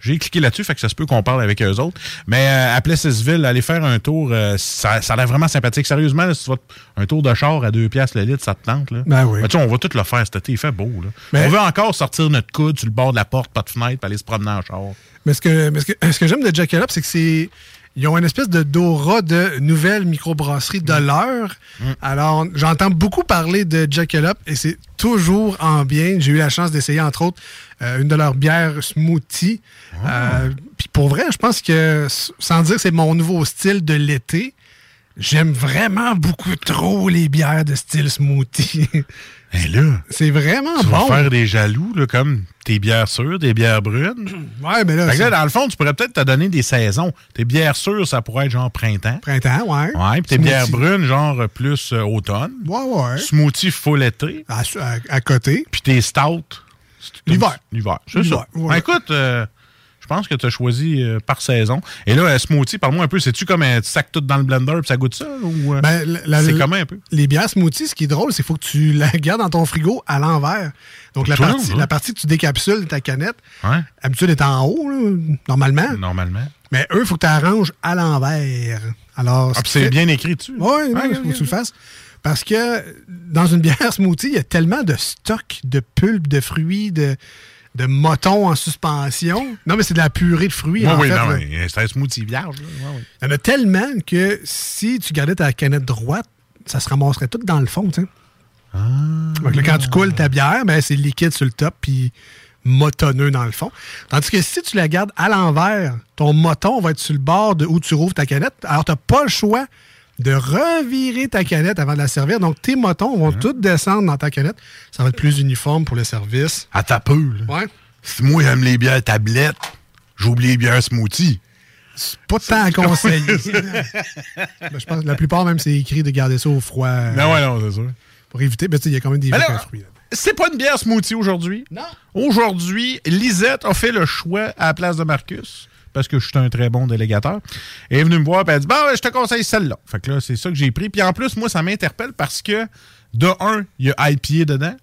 J'ai cliqué là-dessus, fait que ça se peut qu'on parle avec eux autres. Mais euh, à Plessisville, aller faire un tour, euh, ça, ça a l'air vraiment sympathique. Sérieusement, là, si tu vas un tour de char à 2 piastres le litre, ça te tente. Là. Ben oui. Mais tu sais, on va tout le faire cet été, il fait beau. Là. Mais- On veut encore sortir notre coude sur le bord de la porte, pas de fenêtre, puis aller se promener en char. Mais ce que, mais ce que, ce que j'aime de Jackalope, c'est que c'est. Ils ont une espèce de d'aura de nouvelles microbrasseries Mm. de l'heure. Alors, j'entends beaucoup parler de Jackalope et c'est toujours en bien. J'ai eu la chance d'essayer, entre autres, euh, une de leurs bières smoothie. Ah. Euh, Puis pour vrai, je pense que, sans dire que c'est mon nouveau style de l'été, J'aime vraiment beaucoup trop les bières de style smoothie. Et là, c'est vraiment tu bon. vas faire des jaloux, là, comme tes bières sûres, des bières brunes. Ouais, mais là, Fait que là, dans le fond, tu pourrais peut-être te donner des saisons. Tes bières sûres, ça pourrait être genre printemps. Printemps, ouais. Ouais, puis tes bières brunes, genre plus euh, automne. Ouais, ouais. Smoothie full été. À, à- à côté. Puis tes stouts. L'hiver. L'hiver, c'est ça. Ouais. Ben, écoute, euh, pense que tu as choisi euh, par saison. Et là, euh, smoothie, parle-moi un peu. C'est-tu comme un tu sacs tout dans le blender puis ça goûte ça? Ou, euh, Ben, c'est comment un peu? Les bières smoothie, ce qui est drôle, c'est qu'il faut que tu la gardes dans ton frigo à l'envers. Donc, la partie, long, la hein? partie que tu décapsules de ta canette, Ouais. habitude est en haut, là, normalement. Normalement. Mais eux, il faut que tu arranges à l'envers. Alors, Ah, puis c'est bien écrit dessus. Oui, il Ouais, faut que tu le fasses. Parce que dans une bière smoothie, il y a tellement de stock de pulpe, de fruits, de, de motons en suspension. Non, mais c'est de la purée de fruits, Oui, en oui, fait. non, là. mais c'est un smoothie vierge. Il y en a tellement que si tu gardais ta canette droite, ça se ramasserait tout dans le fond, tu sais. Ah. Donc là, quand tu coules ta bière, ben, c'est liquide sur le top puis motonneux dans le fond. Tandis que si tu la gardes à l'envers, ton moton va être sur le bord de où tu rouvres ta canette. Alors, tu n'as pas le choix de revirer ta canette avant de la servir. Donc, tes motons vont tous descendre dans ta canette. Ça va être plus uniforme pour le service. À ta peu. là. Ouais. Si moi, j'aime les bières tablettes, j'oublie les bières smoothie. Pas tant à conseiller. Ben, je pense que la plupart, même, c'est écrit de garder ça au froid. Non, ouais, non, c'est sûr. Pour éviter, ben, tu sais, il y a quand même des vrais là, fruits. là. C'est pas une bière smoothie aujourd'hui. Non. Aujourd'hui, Lisette a fait le choix à la place de Marcus. Parce que je suis un très bon délégateur. Elle est venue me voir et elle dit Bon, ben, je te conseille celle-là. Fait que là, c'est ça que j'ai pris. Puis en plus, moi, ça m'interpelle parce que de un, il y a IPA dedans.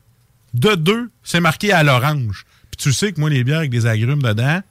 De deux, c'est marqué à l'orange. Puis tu sais que moi, les bières avec des agrumes dedans,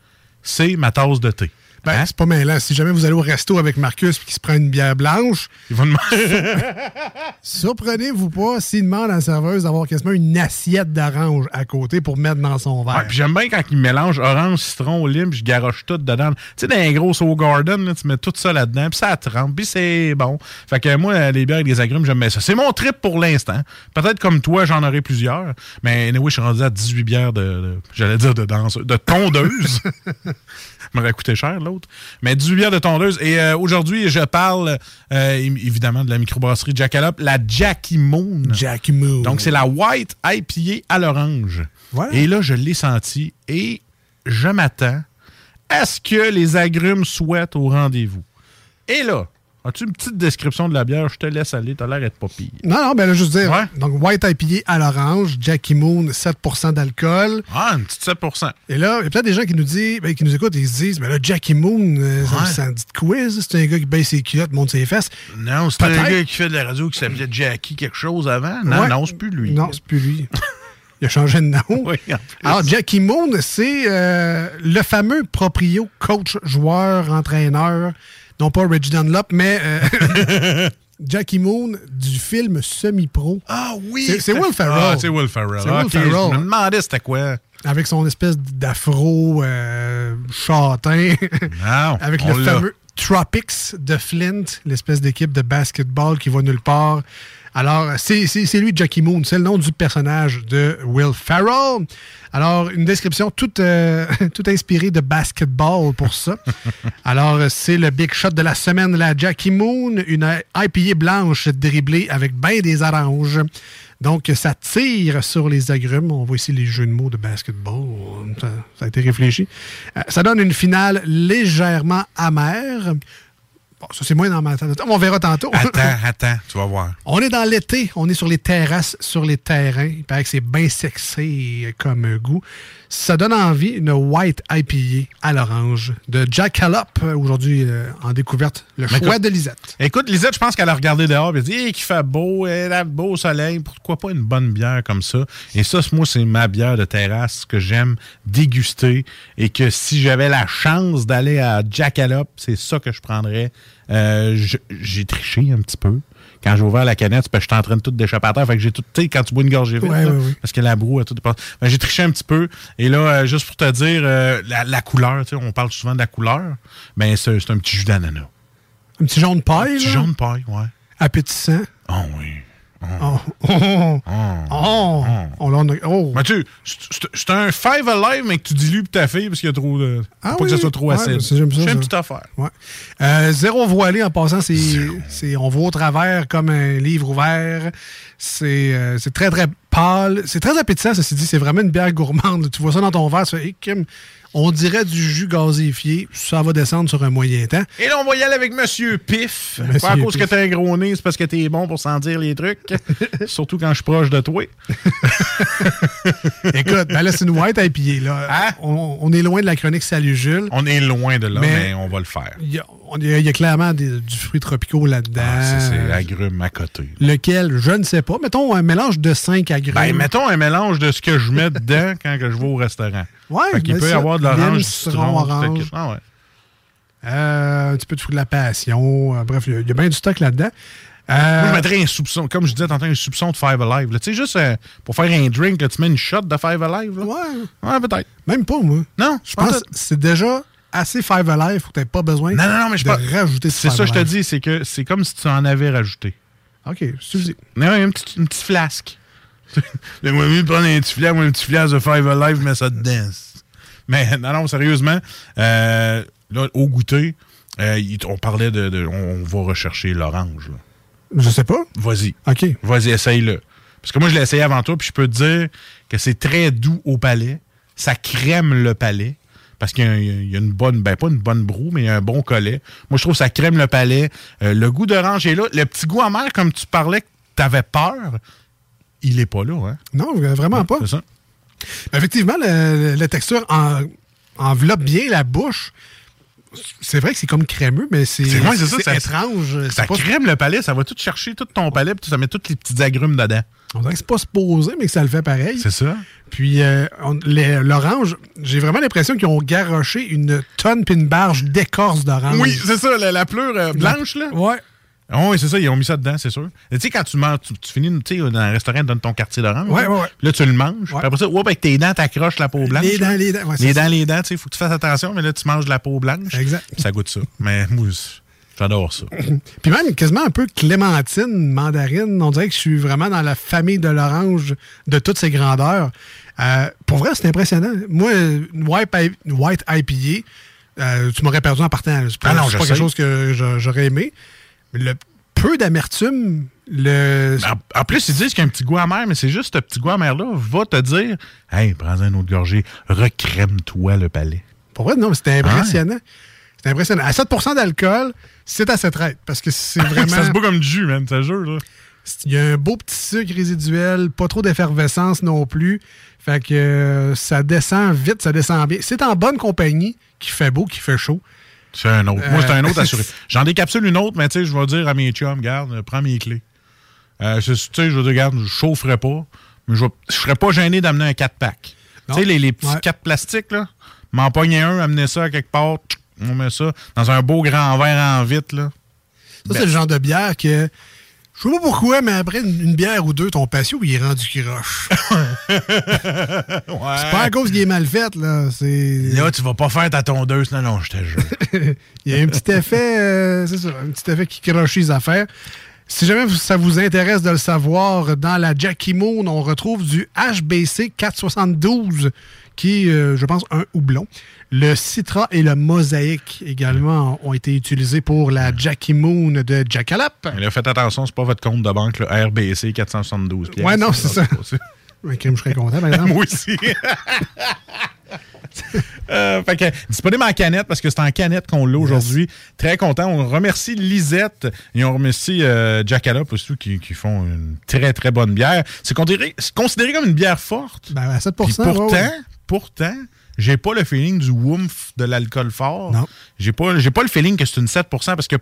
c'est ma tasse de thé. Ben, c'est pas mêlant. Si jamais vous allez au resto avec Marcus et qu'il se prend une bière blanche, Il va demander. surprenez-vous pas s'il demande à la serveuse d'avoir quasiment une assiette d'orange à côté pour mettre dans son verre. Ouais, puis j'aime bien quand il mélange orange, citron, lime, je garoche tout dedans. Tu sais, dans les gros Soul Garden, là, tu mets tout ça là-dedans, puis ça trempe, puis c'est bon. Fait que moi, les bières avec des agrumes, j'aime bien ça. C'est mon trip pour l'instant. Peut-être comme toi, j'en aurai plusieurs. Mais anyway, je suis rendu à 18 bières de, de- j'allais dire de danse, de tondeuse. m'aurait coûté cher, l'autre. Mais 18 bières de tondeuse. Et euh, aujourd'hui, je parle euh, évidemment de la microbrasserie Jackalope, la Jackie Moon. Jackie Moon. Donc, c'est la White IPA à l'orange. Et là, je l'ai senti et je m'attends à ce que les agrumes soient au rendez-vous. Et là, as-tu une petite description de la bière? Je te laisse aller, t'as l'air d'être pas pire. Non, non, ben là, juste dire. Donc, White IPA à l'orange, Jackie Moon, 7% d'alcool. Ah, une petite 7% Et là, il y a peut-être des gens qui nous disent, ben, qui nous écoutent et ils se disent, mais là, Jackie Moon, euh, ça, Ouais. ça dit de quiz, c'est un gars qui baisse ses culottes, monte ses fesses. Non, c'est un gars qui fait de la radio qui s'appelait Jackie quelque chose avant. Non, Ouais. non, c'est plus lui. Non, c'est plus lui. Il a changé de nom. Oui. Alors, Jackie Moon, c'est euh, le fameux proprio coach, joueur, entraîneur, non pas Reggie Dunlop, mais euh, Jackie Moon du film Semi-Pro. Ah oui! C'est- Will Ferrell. Ah, c'est Will Ferrell. C'est Will Ferrell. Je me demandais c'était quoi. Avec son espèce d'afro euh, châtain. Non, Avec le fameux Tropics de Flint, l'espèce d'équipe de basketball qui va nulle part. Alors, c'est lui, Jackie Moon. C'est le nom du personnage de Will Ferrell. Alors, une description toute, euh, toute inspirée de basketball pour ça. Alors, c'est le big shot de la semaine, la Jackie Moon, une IPA blanche dribblée avec bien des oranges. Donc, ça tire sur les agrumes. On voit ici les jeux de mots de basketball. Ça, ça a été réfléchi. Euh, Ça donne une finale légèrement amère. Bon, ça, c'est moins dans ma tête. On verra tantôt. Attends, attends, tu vas voir. On est dans l'été, on est sur les terrasses, sur les terrains. Il paraît que c'est bien sexy comme goût. Ça donne envie, une white IPA à l'orange de Jackalope, euh, aujourd'hui euh, en découverte. Le Mais choix écoute- de Lisette. Écoute, Lisette, je pense qu'elle a regardé dehors et elle a dit Hey, qu'il fait beau, il a beau soleil, pourquoi pas une bonne bière comme ça? Et ça, moi, c'est ma bière de terrasse que j'aime déguster et que si j'avais la chance d'aller à Jackalope, c'est ça que je prendrais. Euh, je- J'ai triché un petit peu. Quand j'ai ouvert la canette, parce que j'étais en train de tout d'échapper à terre. Fait que j'ai tout, tu sais, quand tu bois une gorgée Ouais, là, parce que la broue a tout dépassé. Que j'ai triché un petit peu. Et là, euh, juste pour te dire, euh, la, la couleur, tu sais, on parle souvent de la couleur, c'est c'est un petit jus d'ananas. Un petit jaune paille. Un petit là, jaune paille, ouais. Appétissant. Oh oui. Oh. Oh. Oh. Oh. on a- oh. Mathieu, c'est- un Five Alive, mais que tu dilues pour ta fille parce qu'il y a trop de. Ah pas oui, que ça soit trop Ouais, acide. j'aime ça, une petite affaire. Ouais. Euh, zéro voilé en passant, c'est, on voit au travers comme un livre ouvert. C'est, euh, c'est très très pâle. C'est très appétissant, ceci dit. C'est vraiment une bière gourmande. Tu vois ça dans ton verre, tu fais, Hey, Kim, on dirait du jus gazéifié. Ça va descendre sur un moyen temps. Et là, on va y aller avec Monsieur Pif. Monsieur pas à cause Pif. que t'as un gros nez, c'est parce que t'es bon pour sentir les trucs. Surtout quand je suis proche de toi. Écoute, ben là, c'est une white IPA. Là. On, on est loin de la chronique Salut Jules. On est loin de là, mais, Mais- on va le faire. Il y a, y y clairement des- du fruit tropicaux là-dedans. Ah, c'est agrumes à côté. Lequel, je ne sais pas. Mettons un mélange de cinq agrumes. Ben, mettons un mélange de ce que je mets dedans quand que je vais au restaurant. Ouais, fait qu'il peut y avoir de l'orange, du citron, orange. Ah ouais. Euh, un petit peu de fruit de la passion. Euh, bref, il y a- il y, a bien du stock là-dedans. Euh, Moi, je mettrais un soupçon, comme je disais tantôt, un soupçon de Five Alive. Tu sais, juste pour faire un drink, là, tu mets une shot de Five Alive. Là? Ouais. Ouais, peut-être. Même pas, moi. Non, Je pense que c'est déjà assez Five Alive pour que tu pas besoin Non, non, non, mais je de pense- rajouter C'est ça, je te dis, c'est que c'est comme si tu en avais rajouté. OK, dis. Non, une petite, une petite flasque. J'aimerais mieux prendre un petit flasque, un petit de Five Alive, mais ça dedans. Mais non, non, sérieusement, euh, là, au goûter, euh, on parlait de, de- On va rechercher l'orange. Je sais pas. Vas-y. OK. Vas-y, essaye-le. Parce que moi, je l'ai essayé avant toi, puis je peux te dire que c'est très doux au palais. Ça crème le palais. Parce qu'il y a, il y a une bonne, ben pas une bonne broue, mais il y a un bon collet. Moi, je trouve que ça crème le palais. Euh, le goût d'orange est là. Le petit goût amer, comme tu parlais que t'avais peur, il est pas là, hein? Non, vraiment pas. C'est ça. Effectivement, le- la texture en- enveloppe bien la bouche. C'est vrai que c'est comme crémeux, mais c'est C'est ouais, ça, ça- étrange. Ça pas- crème le palais, ça va tout chercher, tout ton palais, puis ça met tous les petits agrumes dedans. On dirait que c'est pas supposé, mais que ça le fait pareil. C'est ça. Puis euh, l'orange, j'ai vraiment l'impression qu'ils ont garoché une tonne puis une barge d'écorce d'orange. Oui, c'est ça, la, la pleure euh, blanche, là. Ouais. Oh, oui, c'est ça, ils ont mis ça dedans, c'est sûr. Tu sais, quand tu manges, tu, tu finis dans un restaurant, donnent ton quartier d'orange. Ouais, là. ouais, Là, tu le manges. Ouais. Puis après ça, ouais, avec tes dents, t'accroches la peau blanche. Les dents, là. les dents, ouais, les dents, les dents, tu sais, faut que tu fasses attention, mais là, tu manges de la peau blanche. Exact. Puis ça goûte ça. Mais moi, j'adore ça. Puis même quasiment un peu clémentine, mandarine. On dirait que je suis vraiment dans la famille de l'orange de toutes ses grandeurs. Euh, pour vrai, c'est impressionnant. Moi, white, white IPA, euh, tu m'aurais perdu en partant. C'est pas, Ah non, c'est je pas sais. quelque chose que j'aurais aimé. Le peu d'amertume, le. En, en plus, ils disent qu'il y a un petit goût amer, mais c'est juste ce petit goût amer-là va te dire Hey, prends un autre gorgée, recrème-toi le palais. Pour vrai, non, mais c'était impressionnant. C'était impressionnant. À 7% d'alcool, c'est à cette traite. Parce que c'est vraiment. ça se boit comme du jus, man, ça jure, là. Il y a un beau petit sucre résiduel, pas trop d'effervescence non plus. Fait que euh, ça descend vite, ça descend bien. C'est en bonne compagnie, qui fait beau, qui fait chaud. C'est un autre. Moi, c'est un autre Euh, assuré. J'en décapsule une autre, mais tu sais, je vais dire à mes chums, garde, prends mes clés. Euh, je- tu sais, je vais dire, regarde, je chaufferai pas, mais je, je serais pas gêné d'amener un 4-pack. Tu sais, les, les petits Ouais. 4 plastiques, là, m'en pogner un, amener ça à quelque part, on met ça dans un beau grand verre en vitre, là. Ça, c'est le genre de bière que. Je sais pas pourquoi, mais après une, une bière ou deux, ton patio, il est rendu croche. C'est pas à cause qu'il est mal fait, là. C'est. Là, tu vas pas faire ta tondeuse. Non, non, je te jure. Il y a un petit effet, euh, c'est ça, un petit effet qui croche les affaires. Si jamais ça vous intéresse de le savoir, dans la Jackie Moon, on retrouve du HBC 472, qui est, euh, je pense, un houblon. Le Citra et le Mosaïque également ont été utilisés pour la Jackie Moon de Jackalope. Mais là, faites attention, c'est pas votre compte de banque, le RBC 472 pièces. Ouais, non, c'est ça. Un crime, je serais content, par exemple. Moi aussi. Euh, fait que, disponible en canette parce que c'est en canette qu'on l'a aujourd'hui. Très content. On remercie Lisette et on remercie euh, Jackalope aussi qui, qui font une très très bonne bière. C'est considéré, comme une bière forte. Ben, à 7 Puis ouais, pourtant, ouais. Pourtant, j'ai pas le feeling du woof de l'alcool fort. Non. J'ai pas, j'ai pas le feeling que c'est une 7% parce que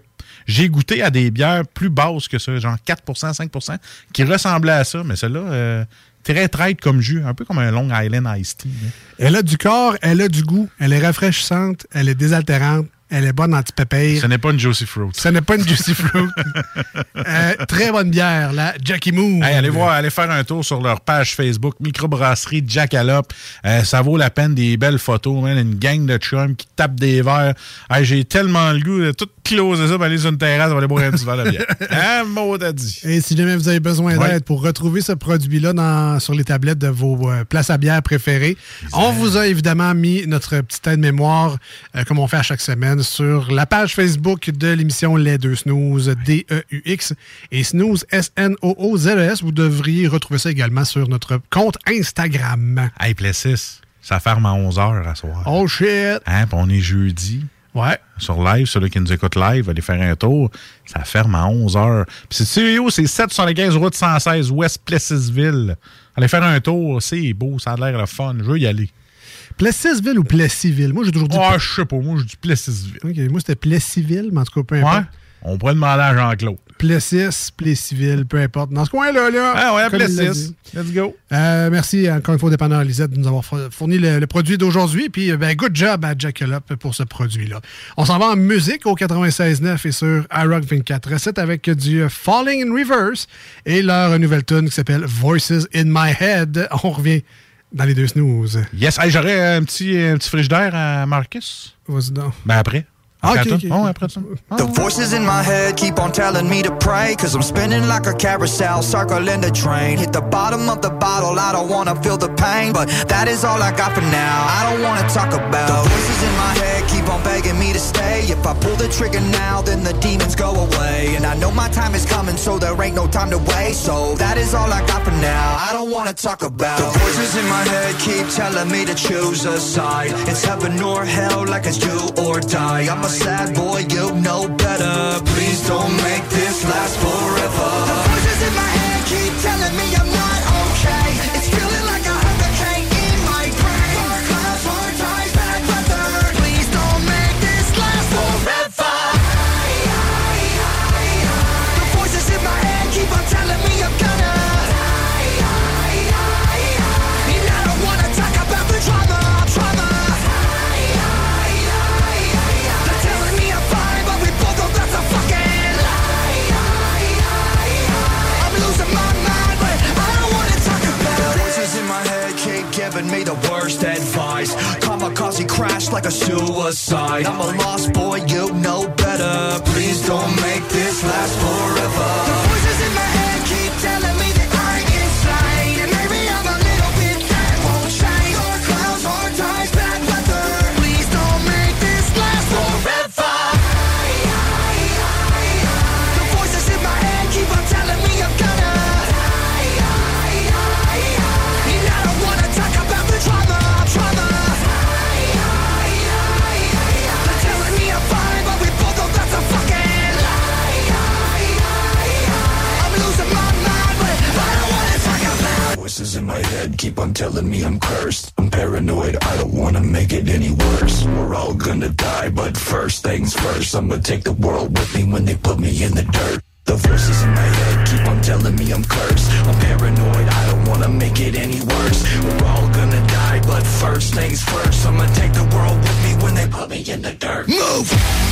j'ai goûté à des bières plus basses que ça, genre 4% 5% qui ressemblaient à ça, mais celle-là, euh, très traite comme jus, un peu comme un Long Island Iced Tea. là. Elle a du corps, elle a du goût, elle est rafraîchissante, elle est désaltérante, Elle est bonne anti-pépère. Ce n'est pas une Juicy Fruit. Ce n'est pas une Juicy Fruit. Euh, très bonne bière, la Jackie Moo. Hey, allez voir, allez faire un tour sur leur page Facebook, Microbrasserie Jackalope. Euh, ça vaut la peine, des belles photos, man. Une gang de chums qui tapent des verres. Hey, J'ai tellement le goût de tout closer ça, aller sur une terrasse, on va aller boire un petit verre de bière. Hein, mot t'as dit. Et si jamais vous avez besoin d'aide pour retrouver ce produit-là sur les tablettes de vos euh, places à bière préférées, on vous a évidemment mis notre petite aide-mémoire, euh, comme on fait à chaque semaine, sur la page Facebook de l'émission Les Deux Snooze, D-E-U-X, et Snooze, S-N-O-O-Z-E-S. E Vous devriez retrouver ça également sur notre compte Instagram. Hey, Plessis, ça ferme à 11h à soir. Oh shit! Hein, on est jeudi. Ouais. Sur live, ceux qui nous écoutent live, allez faire un tour. Ça ferme à 11h. Puis c'est où? C'est 775 route 116, West Plessisville. Allez faire un tour. C'est beau, ça a l'air le fun. Je veux y aller. Plessisville ou Plessisville? Moi, j'ai toujours dit... Ah, je sais pas. Moi, je dis Plessisville. OK, moi, c'était Plessisville, mais en tout cas, peu importe. Ouais. On pourrait demander à Jean-Claude. Plessis, Plessisville, peu importe. Dans ce coin-là, là. Ah ouais, Plessis. Let's go. Euh, merci encore une fois au dépanneur Lisette de nous avoir fo- fourni le, le produit d'aujourd'hui. Puis, euh, ben, good job à Jackalope pour ce produit-là. On s'en va en musique au 96.9 et sur iRock 24 recettes avec du Falling in Reverse et leur nouvelle tune qui s'appelle Voices in My Head. On revient dans les deux snooze. Yes. Hey, J'aurais un petit, un petit frigidaire à Marcus. Vas-y donc. Ben après. Ah, Après ok, ok, ok. Ouais, après ça. The voices in my head keep on telling me to pray. Cause I'm spinning like a carousel, circling the train. Hit the bottom of the bottle, I don't wanna feel the pain. But that is all I got for now. I don't wanna talk about the voices in my head keep on begging me to stay. If I pull the trigger now, then the demons go away. And I know my time is coming, so there ain't no time to waste. So that is all I got for now. I don't wanna talk about the voices in my head keep telling me to choose a side. It's heaven or hell, like it's do or die. I'm a sad boy, you know better. Please don't make this last forever. Like a suicide. I'm a lost boy, you know better. Please don't make this last forever. Voices in my head keep on telling me I'm cursed. I'm paranoid, I don't wanna make it any worse. We're all gonna die, but first things first. I'm gonna take the world with me when they put me in the dirt. The voices in my head keep on telling me I'm cursed. I'm paranoid, I don't wanna make it any worse. We're all gonna die, but first things first. I'm gonna take the world with me when they put me in the dirt. Move!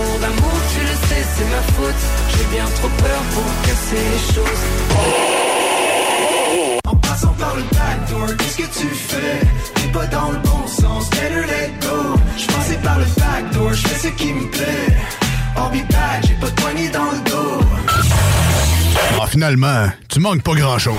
Amour d'amour, tu le sais, c'est ma faute. J'ai bien trop peur pour casser les choses. En passant par le backdoor, qu'est-ce que tu fais? T'es pas dans le bon sens, better let go Je passais par le backdoor, je fais ce qui me plaît back, j'ai pas de poignée dans le dos Ah, finalement, tu manques pas grand-chose.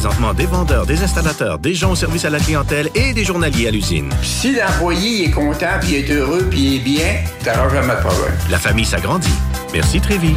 présentement des vendeurs, des installateurs, des gens au service à la clientèle et des journaliers à l'usine. Si l'employé est content, puis est heureux, puis est bien, t'auras jamais de problème. La famille s'agrandit. Merci Trévis.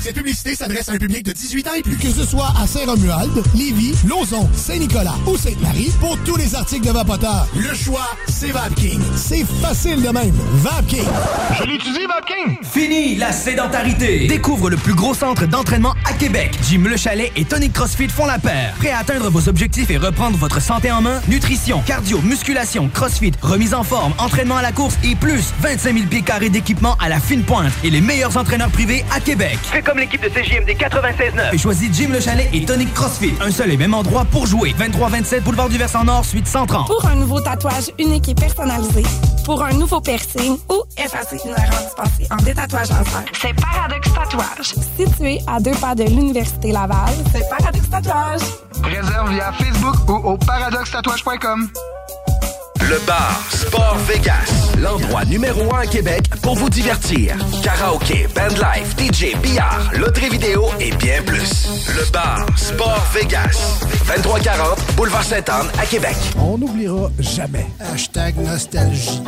Cette publicité s'adresse à un public de 18 ans et plus. Que ce soit à Saint-Romuald, Lévis, Lauson, Saint-Nicolas ou Sainte-Marie, pour tous les articles de Vapoteur, le choix, c'est VapKing. C'est facile de même. VapKing. Je l'utilise, VapKing! Fini la sédentarité! Découvre le plus gros centre d'entraînement à Québec. Jim Le Chalet et Tonic CrossFit font la paire. Prêt à atteindre vos objectifs et reprendre votre santé en main? Nutrition, cardio, musculation, CrossFit, remise en forme, entraînement à la course et plus 25 000 pieds carrés d'équipement à la fine pointe et les meilleurs entraîneurs privés à Québec. Comme l'équipe de CJMD 96.9. Et choisis Jim Le Chalet et Tonic CrossFit. Un seul et même endroit pour jouer. 23-27 Boulevard du Versant Nord, suite 130. Pour un nouveau tatouage unique et personnalisé, pour un nouveau piercing ou effacer une erreur dispensée en détatouage laser. C'est Paradox Tatouage. Situé à deux pas de l'Université Laval, c'est Paradox Tatouage. Réserve via Facebook ou au paradoxtatouage.com. Le bar Sport Vegas, l'endroit numéro un à Québec pour vous divertir. Karaoke, bandlife, DJ, billard, loterie vidéo et bien plus. Le bar Sport Vegas, 2340 Boulevard Sainte-Anne à Québec. On n'oubliera jamais. Hashtag nostalgie.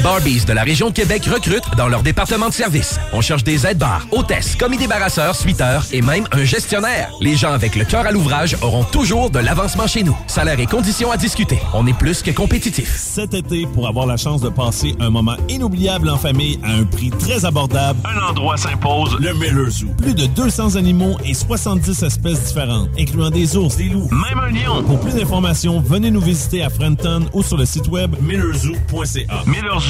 Les Barbies de la région de Québec recrutent dans leur département de service. On cherche des aides-bars, hôtesses, commis débarrasseurs, suiteurs et même un gestionnaire. Les gens avec le cœur à l'ouvrage auront toujours de l'avancement chez nous. Salaire et conditions à discuter. On est plus que compétitif. Cet été, pour avoir la chance de passer un moment inoubliable en famille à un prix très abordable, un endroit s'impose, le Miller Zoo. Plus de 200 animaux et 70 espèces différentes, incluant des ours, des loups, même un lion. Pour plus d'informations, venez nous visiter à Frenton ou sur le site web millerzoo.ca. Miller Zoo,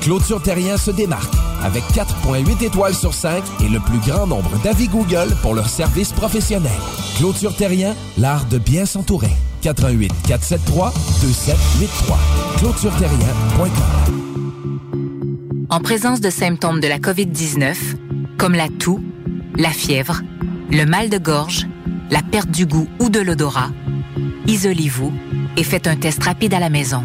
Clôture Terrien se démarque avec 4.8 étoiles sur 5 et le plus grand nombre d'avis Google pour leur service professionnel. Clôture Terrien, l'art de bien s'entourer. 88 473 2783. ClôtureTerrien.com. En présence de symptômes de la COVID-19, comme la toux, la fièvre, le mal de gorge, la perte du goût ou de l'odorat, isolez-vous et faites un test rapide à la maison.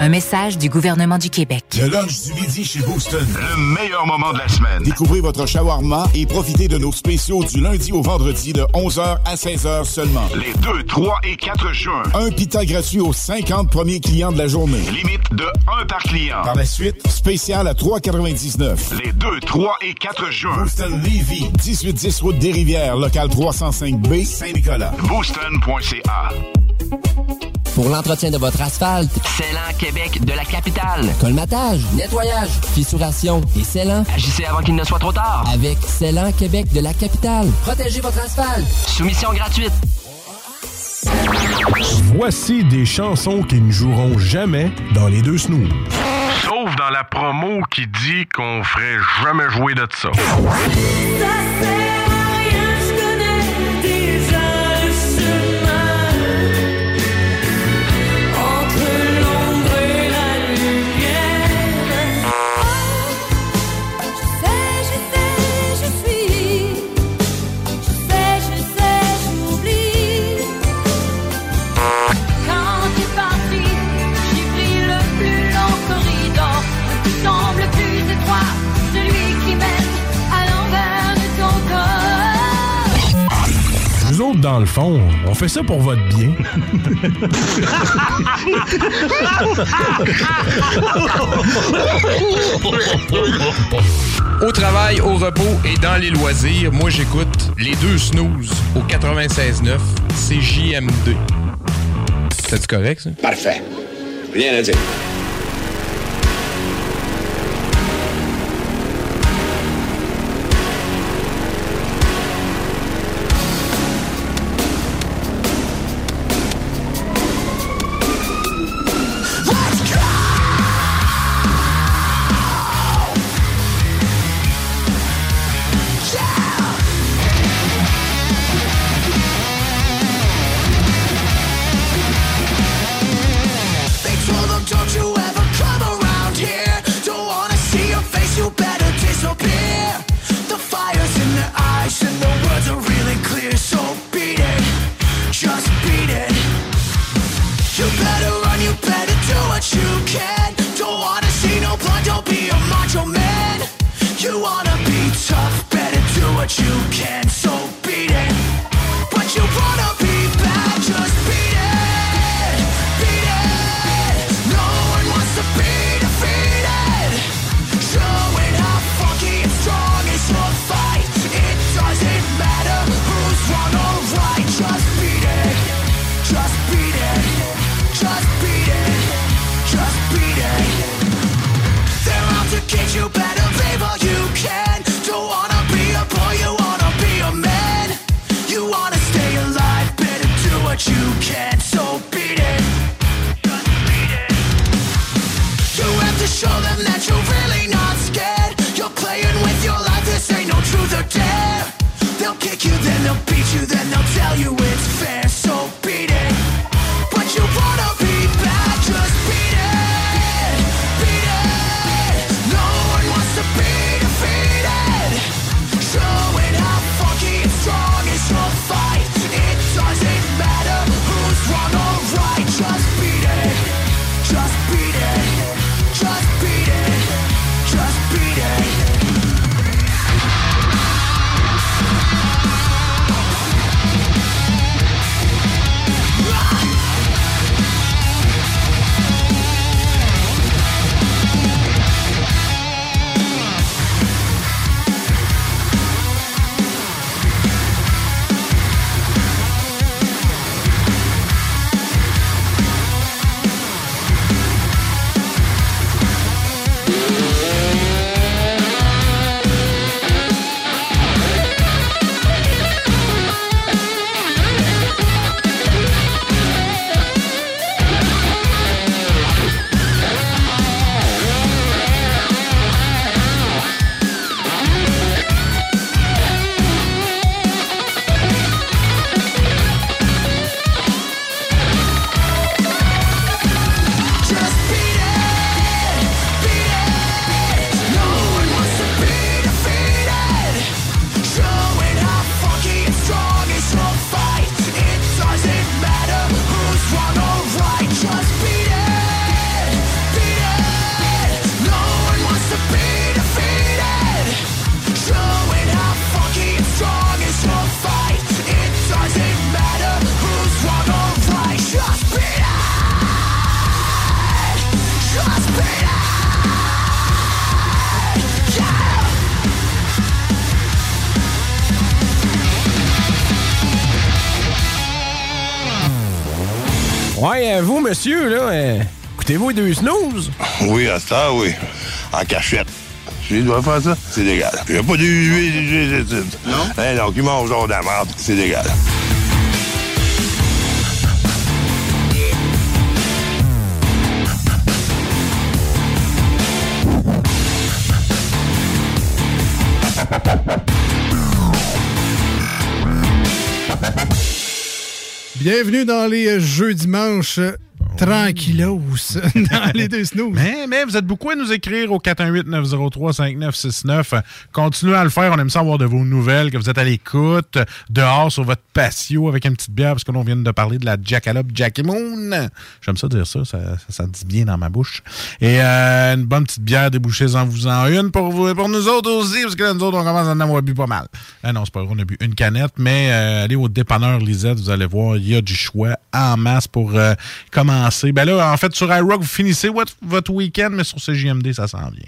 Un message du gouvernement du Québec. Le lunch du midi chez Booston. Le meilleur moment de la semaine. Découvrez votre shawarma et profitez de nos spéciaux du lundi au vendredi de 11h à 16h seulement. Les 2, 3 et 4 juin. Un pita gratuit aux 50 premiers clients de la journée. Limite de 1 par client. Par la suite, spécial à 3,99. Les 2, 3 et 4 juin. Booston Levy. 1810 route des Rivières, local 305B, Saint-Nicolas. Booston.ca. Pour l'entretien de votre asphalte, Célan Québec de la capitale. colmatage, nettoyage, fissuration et scellant. Agissez avant qu'il ne soit trop tard. Avec Célan Québec de la capitale. Protégez votre asphalte. Soumission gratuite. Voici des chansons qui ne joueront jamais dans les deux snooze. Sauf dans la promo qui dit qu'on ferait jamais jouer de ça. Autres, dans le fond, on fait ça pour votre bien. Au travail, au repos et dans les loisirs, moi j'écoute les deux snooze au 96.9 CJMD. C'est correct ça? Parfait. Rien à dire. Monsieur, là, euh, écoutez-vous les deux snooze? Oui, à ça, oui. En cachette. Je dois faire ça, c'est légal. Il n'y a pas de huile, Non? Eh non, qui mange genre de la merde, c'est légal. Bienvenue dans les euh, jeux dimanche euh, tranquillos dans les deux snooze. Mais, mais vous êtes beaucoup à nous écrire au 418-903-5969. Continuez à le faire. On aime ça avoir de vos nouvelles, que vous êtes à l'écoute, dehors sur votre patio avec une petite bière, parce que l'on vient de parler de la Jackalope Jackie Moon. J'aime ça dire ça, ça, dit bien dans ma bouche. Et euh, une bonne petite bière, débouchez-en vous en une pour, vous, pour nous autres aussi, parce que là, nous autres, on commence à en avoir bu pas mal. Ah non, c'est pas vrai, on a bu une canette, mais euh, allez au dépanneur Lisette, vous allez voir, il y a du choix en masse pour commencer ben là, en fait, sur iRock, vous finissez votre, week-end, mais sur CJMD, ça s'en vient.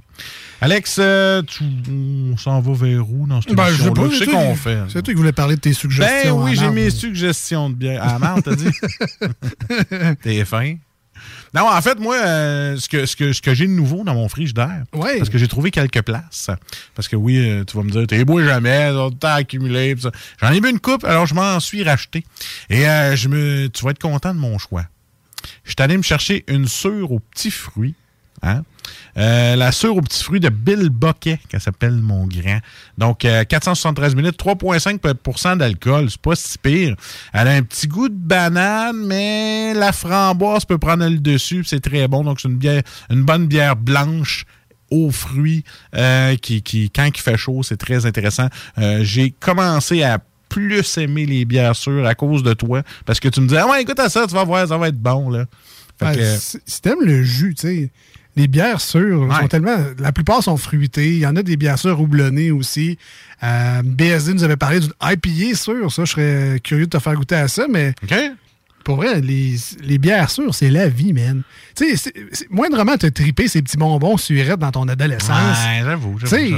Alex, euh, tu, on s'en va vers où dans cette ben, je sais, pas, je sais qu'on fait. C'est toi qui voulais parler de tes suggestions. Ben oui, j'ai mes suggestions de bière. Ah, merde, t'as dit? T'es fin? Non, en fait, moi, euh, ce que, ce que, ce que j'ai de nouveau dans mon frigidaire, oui. parce que j'ai trouvé quelques places. Parce que oui, euh, tu vas me dire, t'es beau jamais, t'as accumulé. J'en ai vu une coupe, alors je m'en suis racheté. Et je me, tu vas être content de mon choix je suis allé me chercher une sure aux petits fruits. Hein? Euh, la sure aux petits fruits de Bill Boquet, qui s'appelle mon grand. Donc, 473 euh, minutes, 3,5% d'alcool. C'est pas si pire. Elle a un petit goût de banane, mais la framboise peut prendre le dessus. C'est très bon. Donc, c'est une, bonne bière blanche aux fruits euh, qui, quand il fait chaud, c'est très intéressant. J'ai commencé à plus aimé les bières sûres à cause de toi. Parce que tu me disais, ah ouais, écoute à ça, tu vas voir, ça va être bon. Là. Si t'aimes le jus, tu sais, les bières sûres sont tellement. La plupart sont fruitées. Il y en a des bières sûres houblonnées aussi. Euh, BSD nous avait parlé d'une IPA sûre. Ça, je serais curieux de te faire goûter à ça, mais. OK. Pour vrai, les, les bières sûres, c'est la vie, man. Tu sais, moindrement te triper ces petits bonbons surettes dans ton adolescence. Ouais, j'avoue, Tu sais,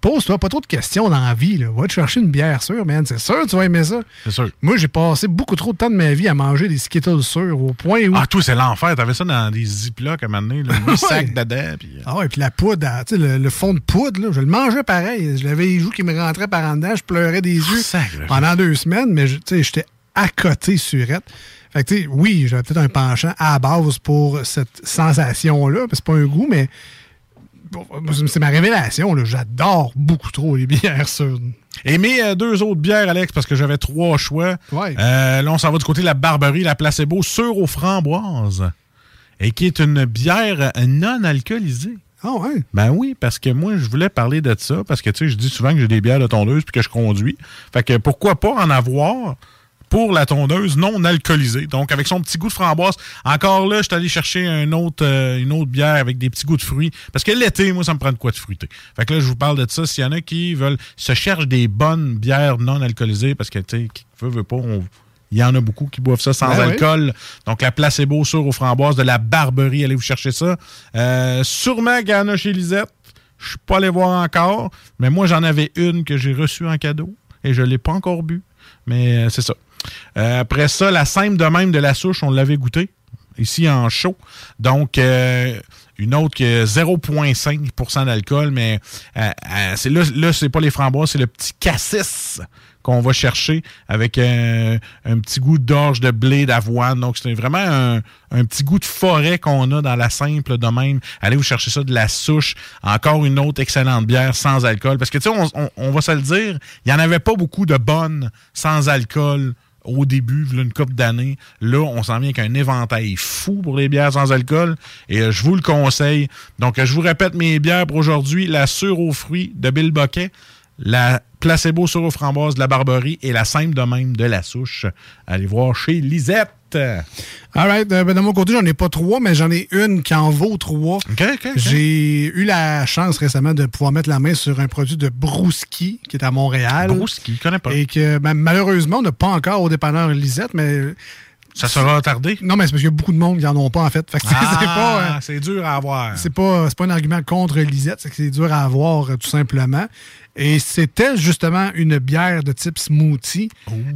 pose-toi pas trop de questions dans la vie. Là. Va te chercher une bière sûre, man. C'est sûr tu vas aimer ça. C'est sûr. Moi, j'ai passé beaucoup trop de temps de ma vie à manger des Skittles sûrs au point où... Ah, toi, c'est l'enfer. T'avais ça dans des ziplocs à un moment donné, le sac dedans. Puis... Euh. Ah ouais, puis la poudre, tu sais, le, fond de poudre, là, je le mangeais pareil. Je l'avais les joues qui me rentraient par en dedans. Je pleurais des yeux pendant deux semaines, mais tu sais, j'étais à côté surette. Fait que, oui, j'avais peut-être un penchant à base pour cette sensation-là, c'est pas un goût, mais c'est ma révélation. J'adore beaucoup trop les bières sûres. Et mes euh, deux autres bières, Alex, parce que j'avais trois choix. Euh, là, on s'en va du côté de la Barberie, la Placebo, sûre aux framboises. Et qui est une bière non alcoolisée. Ah ouais? Ben oui, parce que moi, je voulais parler de ça, parce que, tu sais, je dis souvent que j'ai des bières de tondeuse puis que je conduis. Fait que pourquoi pas en avoir? Pour la tondeuse non alcoolisée. Donc, avec son petit goût de framboise. Encore là, je suis allé chercher un autre, euh, une autre bière avec des petits goûts de fruits. Parce que l'été, moi, ça me prend de quoi de fruiter. Fait que là, je vous parle de ça. S'il y en a qui veulent, se cherchent des bonnes bières non alcoolisées, parce que, tu sais, qui veut, veut pas, il y en a beaucoup qui boivent ça sans ben alcool. Donc, la placebo sur aux framboises, de la barberie, allez vous chercher ça. Euh, sûrement qu'il y en a chez Lisette. Je suis pas allé voir encore. Mais moi, j'en avais une que j'ai reçue en cadeau et je l'ai pas encore bu. Mais euh, c'est ça. Euh, après ça, la simple de même de la souche, on l'avait goûté ici en chaud. Donc, euh, une autre qui est 0,5% d'alcool, mais euh, là, là c'est pas les framboises, c'est le petit cassis qu'on va chercher avec un, petit goût d'orge de blé d'avoine. Donc, c'est vraiment un, petit goût de forêt qu'on a dans la simple de même. Allez vous chercher ça de la souche. Encore une autre excellente bière sans alcool. Parce que, tu sais, on, on, va se le dire, il n'y en avait pas beaucoup de bonnes sans alcool au début, une couple d'années. Là, on s'en vient avec un éventail fou pour les bières sans alcool et euh, je vous le conseille. Donc, je vous répète mes bières pour aujourd'hui. La Sûre aux fruits de Bill Boquet, la placebo sur aux framboises de la Barberie et la simple de même de la souche. Allez voir chez Lisette. All right. Euh, ben, de mon côté, j'en ai pas trois, mais j'en ai une qui en vaut trois. J'ai eu la chance récemment de pouvoir mettre la main sur un produit de Brouski, qui est à Montréal. Brouski, je connais pas. Et que ben, malheureusement, on n'a pas encore au dépanneur Lisette, mais ça sera retardé? Non, mais c'est parce qu'il y a beaucoup de monde qui n'en ont pas, en fait. ah, c'est dur à avoir. C'est pas, pas un argument contre Lisette, c'est que c'est dur à avoir, tout simplement. Et c'était justement une bière de type smoothie.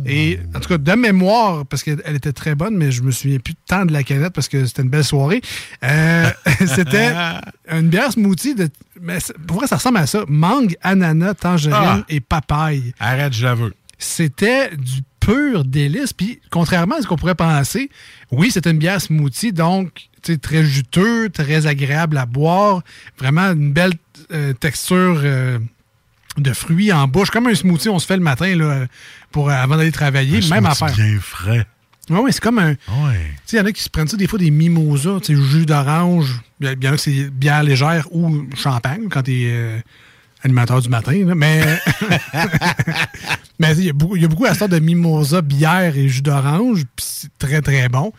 Et en tout cas, de mémoire, parce qu'elle elle était très bonne, mais je me souviens plus tant de la canette parce que c'était une belle soirée. Euh, c'était une bière smoothie de. Mais c'est- pour vrai, ça ressemble à ça. Mangue, ananas, tangerine Ah. et papaye. Arrête, je la veux. C'était du pur délice. Puis, contrairement à ce qu'on pourrait penser, oui, c'était une bière smoothie, donc très juteux, très agréable à boire. Vraiment une belle euh, texture euh, de fruits en bouche. Comme un smoothie, on se fait le matin là, pour, euh, avant d'aller travailler. Un Même affaire. bien frais. Oui, c'est comme un. Tu sais, il y en a qui se prennent ça des fois des mimosas, tu sais, jus d'orange. Il y en a que c'est bière légère ou champagne quand t'es euh, animateur du matin. là. Mais mais il y, a beaucoup- il y a beaucoup à sorte de mimosa, bière et jus d'orange, puis c'est très très bon.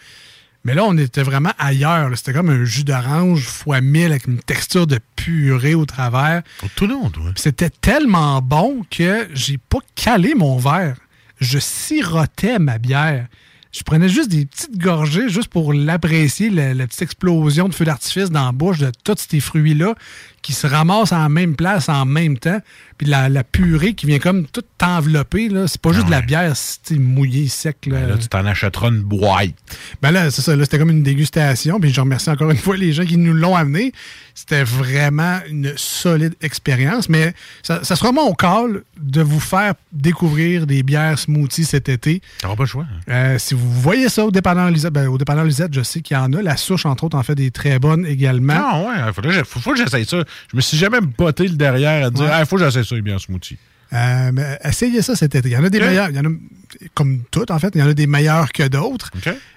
Mais là, on était vraiment ailleurs. C'était comme un jus d'orange fois mille avec une texture de purée au travers. Tout le monde, ouais. C'était tellement bon que j'ai pas calé mon verre. Je sirotais ma bière. Je prenais juste des petites gorgées juste pour l'apprécier, la, la petite explosion de feu d'artifice dans la bouche de tous ces fruits-là qui se ramassent en même place en même temps. Puis la, la purée qui vient comme tout envelopper. là. C'est pas juste de la bière mouillée, sec. Là. Ben là, tu t'en achèteras une boîte. Ben là, c'est ça. Là, c'était comme une dégustation. Puis je remercie encore une fois les gens qui nous l'ont amené. C'était vraiment une solide expérience. Mais ça, ça sera mon call de vous faire découvrir des bières smoothies cet été. T'auras pas le choix. hein. Euh, si vous voyez ça au dépanneur Lisette, ben, au dépanneur Lisette, je sais qu'il y en a. La souche, entre autres, en fait des très bonnes également. Ah ouais, faut, faut que j'essaye ça. Je me suis jamais botté le derrière à dire, Ouais. ah, faut que j'essaye ça, bien smoothie. Euh, mais essayez ça cet été. Il y en a des meilleurs. Il y en a, comme tout, en fait, il y en a des meilleurs que d'autres.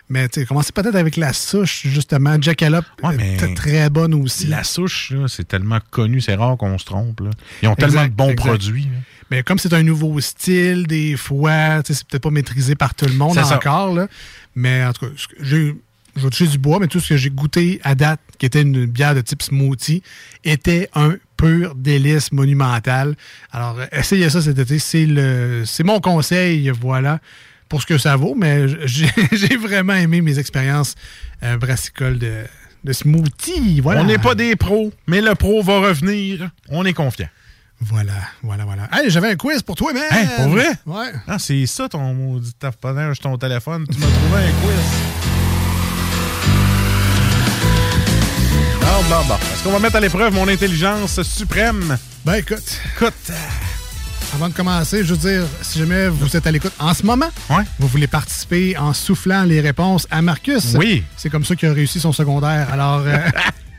Mais commencez peut-être avec la souche, justement. Jackalope, mais était très bonne aussi. La souche, c'est tellement connu, c'est rare qu'on se trompe. là. Ils ont tellement de bons exact. produits. là. Mais comme c'est un nouveau style, des fois, c'est peut-être pas maîtrisé par tout le monde encore. Là. Mais en tout cas, j'ai. Je vais toucher du bois, mais tout ce que j'ai goûté à date, qui était une bière de type smoothie, était un pur délice monumental. Alors, euh, essayez ça cet été. C'est le, c'est mon conseil, voilà, pour ce que ça vaut. Mais j'ai j'ai vraiment aimé mes expériences euh, brassicoles de, de smoothie. Voilà. On n'est pas des pros, mais le pro va revenir. On est confiant. Voilà, voilà, voilà. Hey, j'avais un quiz pour toi, man! Hein, pour vrai? Ouais. Ah, c'est ça ton maudit taponnage, ton téléphone. Tu m'as trouvé un quiz. Bon, bon, bon. Est-ce qu'on va mettre à l'épreuve mon intelligence suprême? Ben, écoute. Écoute. Avant de commencer, je veux dire, si jamais vous êtes à l'écoute en ce moment, vous voulez participer en soufflant les réponses à Marcus. Oui. C'est comme ça qu'il a réussi son secondaire. Alors, euh,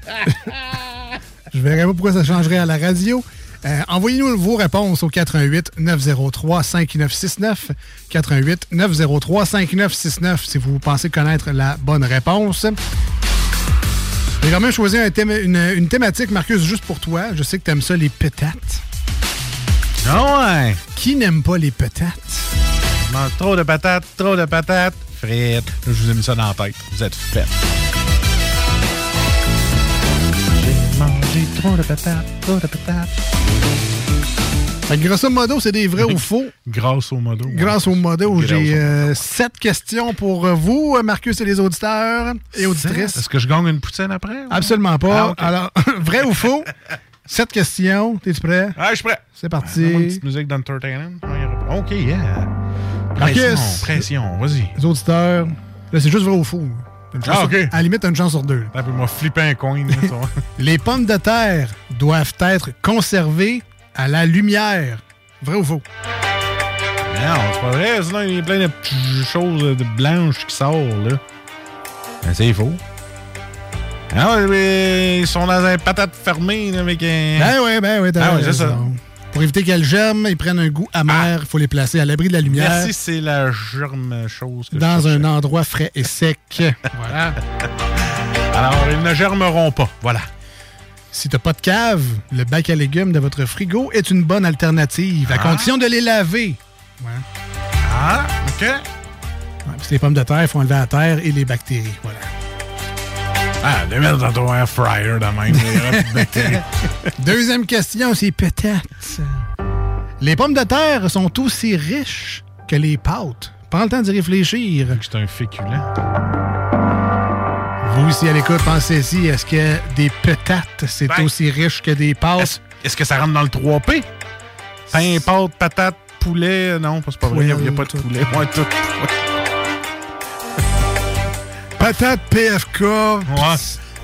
je verrai pas pourquoi ça changerait à la radio. Euh, Envoyez-nous vos réponses au 88 903 5969. 88 903 5969 si vous pensez connaître la bonne réponse. J'ai quand même choisi un thème- une, une thématique, Marcus, juste pour toi. Je sais que tu aimes ça, les petates. Ah ouais. Qui n'aime pas les petates? Je mange trop de patates, trop de patates. Frites. Je vous ai mis ça dans la tête. Vous êtes faites. J'ai mangé trop de patates, trop de patates. Fait que grosso modo, c'est des vrais ou faux. Grâce au modo. Grâce au modo, j'ai euh, sept questions pour vous, Marcus et les auditeurs et auditrices. Est-ce que je gagne une poutine après? ou? Absolument pas. Ah. Alors, vrai ou faux? Sept questions. T'es-tu prêt? Ah, je suis prêt. C'est parti. Donne-moi une petite musique d'entertainment. OK, yeah. Marcus. Pression, pression, vas-y. Les auditeurs, là, c'est juste vrai ou faux. Ah, ok. sur- à la limite, t'as une chance sur deux. Un peu, m'a flippé un coin. là. Les pommes de terre doivent être conservées à la lumière. Vrai ou faux? non, c'est pas vrai. Sinon, il y a plein de petites choses de blanches qui sortent, là. Ben, c'est faux. Ah, ouais, mais ils sont dans un patate fermée, là, avec un... Ben oui, ben oui, t'as Ah, ouais, ça. Pour éviter qu'elles germent, ils prennent un goût amer. Il faut les placer à l'abri de la lumière. Merci, c'est la germe chose que dans un endroit frais et sec. voilà. Alors, ils ne germeront pas. Voilà. Si t'as pas de cave, le bac à légumes de votre frigo est une bonne alternative, à Ah. condition de les laver. Ah, OK. Ouais, parce que les pommes de terre font enlever la terre et les bactéries. Voilà. Ah, les mettre dans ton air fryer, de même. Deuxième question, c'est peut-être. Les pommes de terre sont aussi riches que les pâtes. Prends le temps d'y réfléchir. C'est un féculent. Vous ici à l'écoute, pensez-y, est-ce que des patates, c'est Ben, aussi riche que des pâtes? Est-ce que ça rentre dans le 3P? Pain, pâte, patate, poulet. Non, c'est pas vrai. Il n'y a, pas de poulet. Ouais, tout. Patate, PFK. Ouais.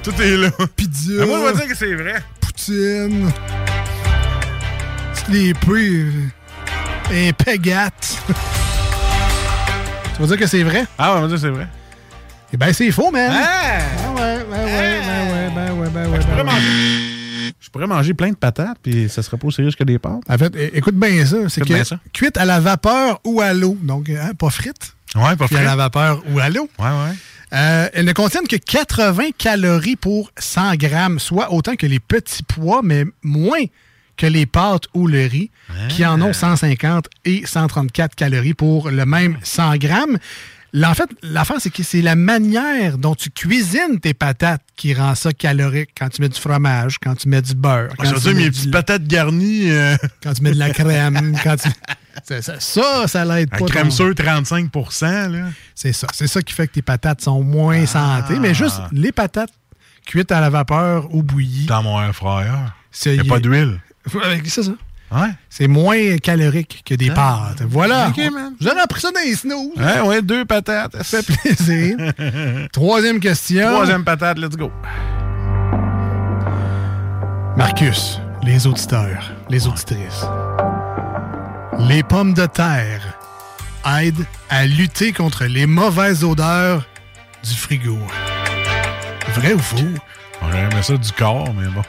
Tout est là. Pizza. Mais moi, je vais dire que c'est vrai. Poutine. Les peu. Un tu vas dire que c'est vrai? Ah, on va dire que c'est vrai. Eh ben, c'est faux, man. Ah! Ben ouais, ben ouais, ben ouais, ben ouais, ben ouais. Je ben pourrais ouais. manger, je pourrais manger plein de patates, puis ça serait pas aussi riche que des pâtes. En fait, écoute bien ça. C'est que ça. cuite à la vapeur ou à l'eau. Donc, hein, pas frites. Ouais, pas Puis à frites. la vapeur ou à l'eau. Ouais, ouais. Euh, elles ne contiennent que 80 calories pour 100 grammes, soit autant que les petits pois, mais moins que les pâtes ou le riz, qui en ont 150 et 134 calories pour le même 100 grammes. En fait, l'affaire, c'est que c'est la manière dont tu cuisines tes patates qui rend ça calorique. Quand tu mets du fromage, quand tu mets du beurre. Ah, quand tu mets mes petites patates garnies. euh, Quand tu mets de la crème, quand tu... Ça, ça, ça, ça l'aide la pas. crème sûre 35 là. C'est ça. C'est ça qui fait que tes patates sont moins santé. Mais juste les patates cuites à la vapeur ou bouillies. Dans mon air fryer. Il n'y a pas d'huile. C'est ça. Ouais. C'est moins calorique que des pâtes. Voilà. Ok, man. Vous avez appris ça dans les snooze. Ouais, ouais, deux patates. Ça fait plaisir. Troisième question. Troisième patate, let's go. Marcus, les auditeurs, les auditrices. Les pommes de terre aident à lutter contre les mauvaises odeurs du frigo. Vrai ou faux? J'aurais aimé ça du corps, mais bon.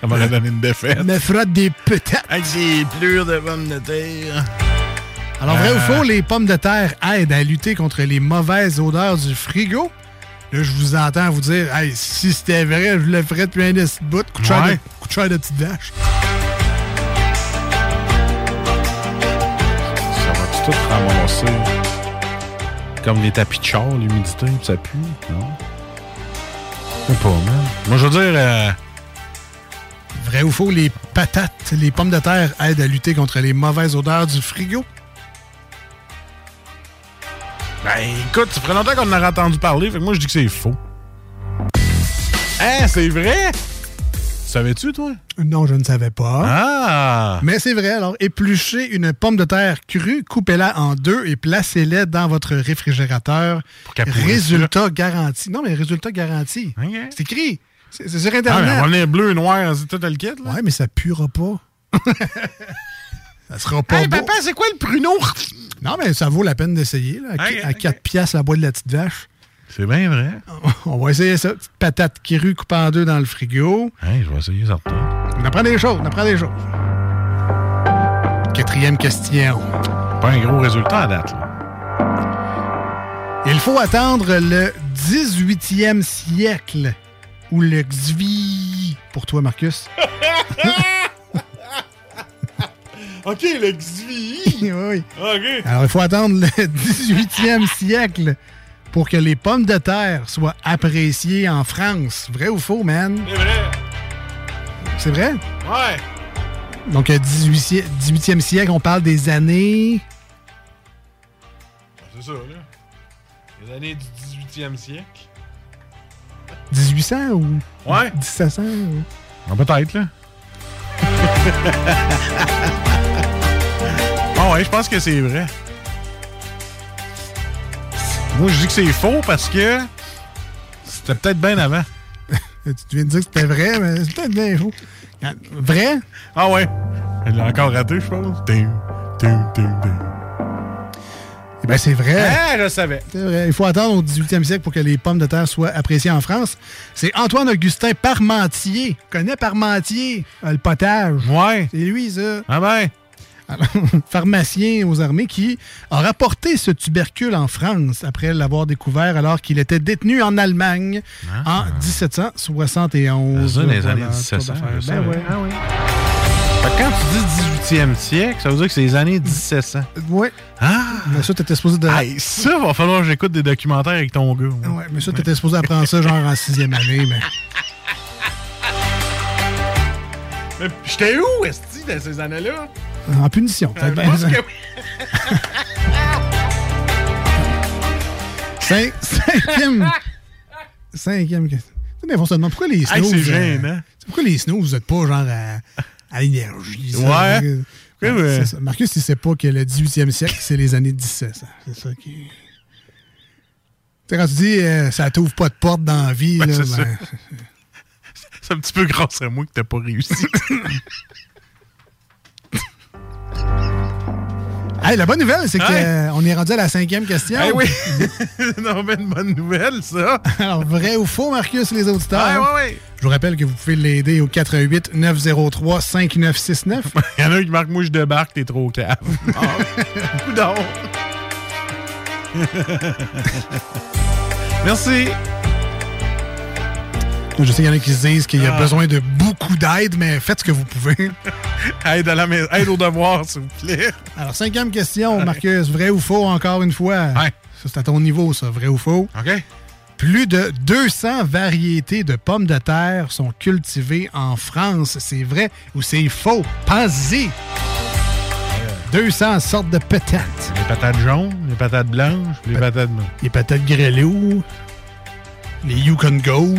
Ça m'aurait donné une défaite. Me frotte des patates. Avec des plures de pommes de terre. Alors, vrai Euh. ou faux, les pommes de terre aident à lutter contre les mauvaises odeurs du frigo? Là, je vous entends vous dire, hey, si c'était vrai, je le ferais depuis un de ce bout. Coup de de- Ouais. coup de chair de petite vache. Ça va tout ramasser? Comme les tapis de char, l'humidité, ça pue, non? Je sais pas, man? Moi, je veux dire... euh, Vrai ou faux, les patates, les pommes de terre aident à lutter contre les mauvaises odeurs du frigo? Ben, écoute, ça ferait longtemps qu'on en aurait entendu parler, fait que moi, je dis que c'est faux. Hein, c'est vrai? Savais-tu, toi? Non, je ne savais pas. Ah! Mais c'est vrai, alors épluchez une pomme de terre crue, coupez-la en deux et placez-la dans votre réfrigérateur. pourrisse, Résultat garanti. Non, mais résultat garanti. C'est écrit. C'est sur Ah, Internet. mais on va venir bleu, noir, c'est tout le kit, là. Ouais, mais ça puera pas. ça sera pas Hey, beau. papa, c'est quoi le pruneau? Non, mais ça vaut la peine d'essayer. là. À, Ok, à 4 piastres la boîte de la petite vache. C'est bien vrai. On va essayer ça. Petite patate crue coupée en deux dans le frigo. Hey, je vais essayer ça. On apprend des choses, on apprend des choses. Quatrième question. Pas un gros résultat à date, là. Il faut attendre le 18e siècle ou le Xvi pour toi, Marcus. OK, le Xvi. oui. OK. Alors, il faut attendre le 18e siècle pour que les pommes de terre soient appréciées en France. Vrai ou faux, man? C'est vrai. C'est vrai? Ouais. Donc, euh, 18e, 18e siècle, on parle des années... C'est ça, là. Les années du 18e siècle. 1800 ou Ouais. 1700? ou- Ah, peut-être, là. Ah ouais, je pense que c'est vrai. Moi, je dis que c'est faux parce que c'était peut-être bien avant. Tu viens de dire que c'était vrai, mais c'est peut-être bien faux. Vrai? Ah ouais. Elle l'a encore raté, je pense. Ding, ding, ding, Eh bien, c'est vrai. Ah, je savais. C'est vrai. Il faut attendre au 18e siècle pour que les pommes de terre soient appréciées en France. C'est Antoine-Augustin Parmentier. Connais Parmentier, euh, le potage. Ouais. C'est lui, ça. Ah ben. Alors, pharmacien aux armées qui a rapporté ce tubercule en France après l'avoir découvert alors qu'il était détenu en Allemagne en 1771. Ça, dans les Voilà, années pas 1700. d'affaire. je Ben ouais. Ah oui. Fait que quand tu dis 18e siècle, ça veut dire que c'est les années 1700. Ouais. Ah! Mais ça, t'étais supposé de. Hey, ça, va falloir que j'écoute des documentaires avec ton gars. moi. Ouais, mais ça, t'étais supposé apprendre ça genre en sixième année, mais. Mais j'étais où, Esti, dans ces années-là? En punition. peut-être Je bien. que oui. Cin- Cinquième. Cinquième question. Pourquoi les Hey, snooze. c'est euh. Pourquoi les snooze, vous êtes pas genre à, à l'énergie? ça? Ouais. Ouais, ouais. C'est ça. Marcus, il sait pas que le 18e siècle, c'est les années 17. ça. C'est ça qui. Tu sais, quand tu dis euh, ça t'ouvre pas de porte dans la vie, Ben, c'est ben, C'est un petit peu grâce à moi que t'as pas réussi. Hey, la bonne nouvelle, c'est qu'on Ouais. est rendu à la cinquième question. Eh oui! non, mais une bonne nouvelle, ça! Alors, vrai ou faux, Marcus, les auditeurs? Ouais, ouais, ouais. Je vous rappelle que vous pouvez l'aider au 88 903 5969. Il y en a un qui marque Moi, je débarque, t'es trop cave. Coudon. Merci. Je sais qu'il y en a qui se disent qu'il y a Ah. besoin de beaucoup d'aide, mais faites ce que vous pouvez. Aide, à la mais- aide au devoir, s'il vous plaît. Alors, cinquième question, Marcus. Vrai ou faux, encore une fois? Ouais. Ça, c'est à ton niveau, ça. Vrai ou faux? OK. Plus de 200 variétés de pommes de terre sont cultivées en France. C'est vrai ou c'est faux? Pensez-y! 200 sortes de patates. Les patates jaunes, les patates blanches, les patates... Les patates grêlées, les Yukon Gold.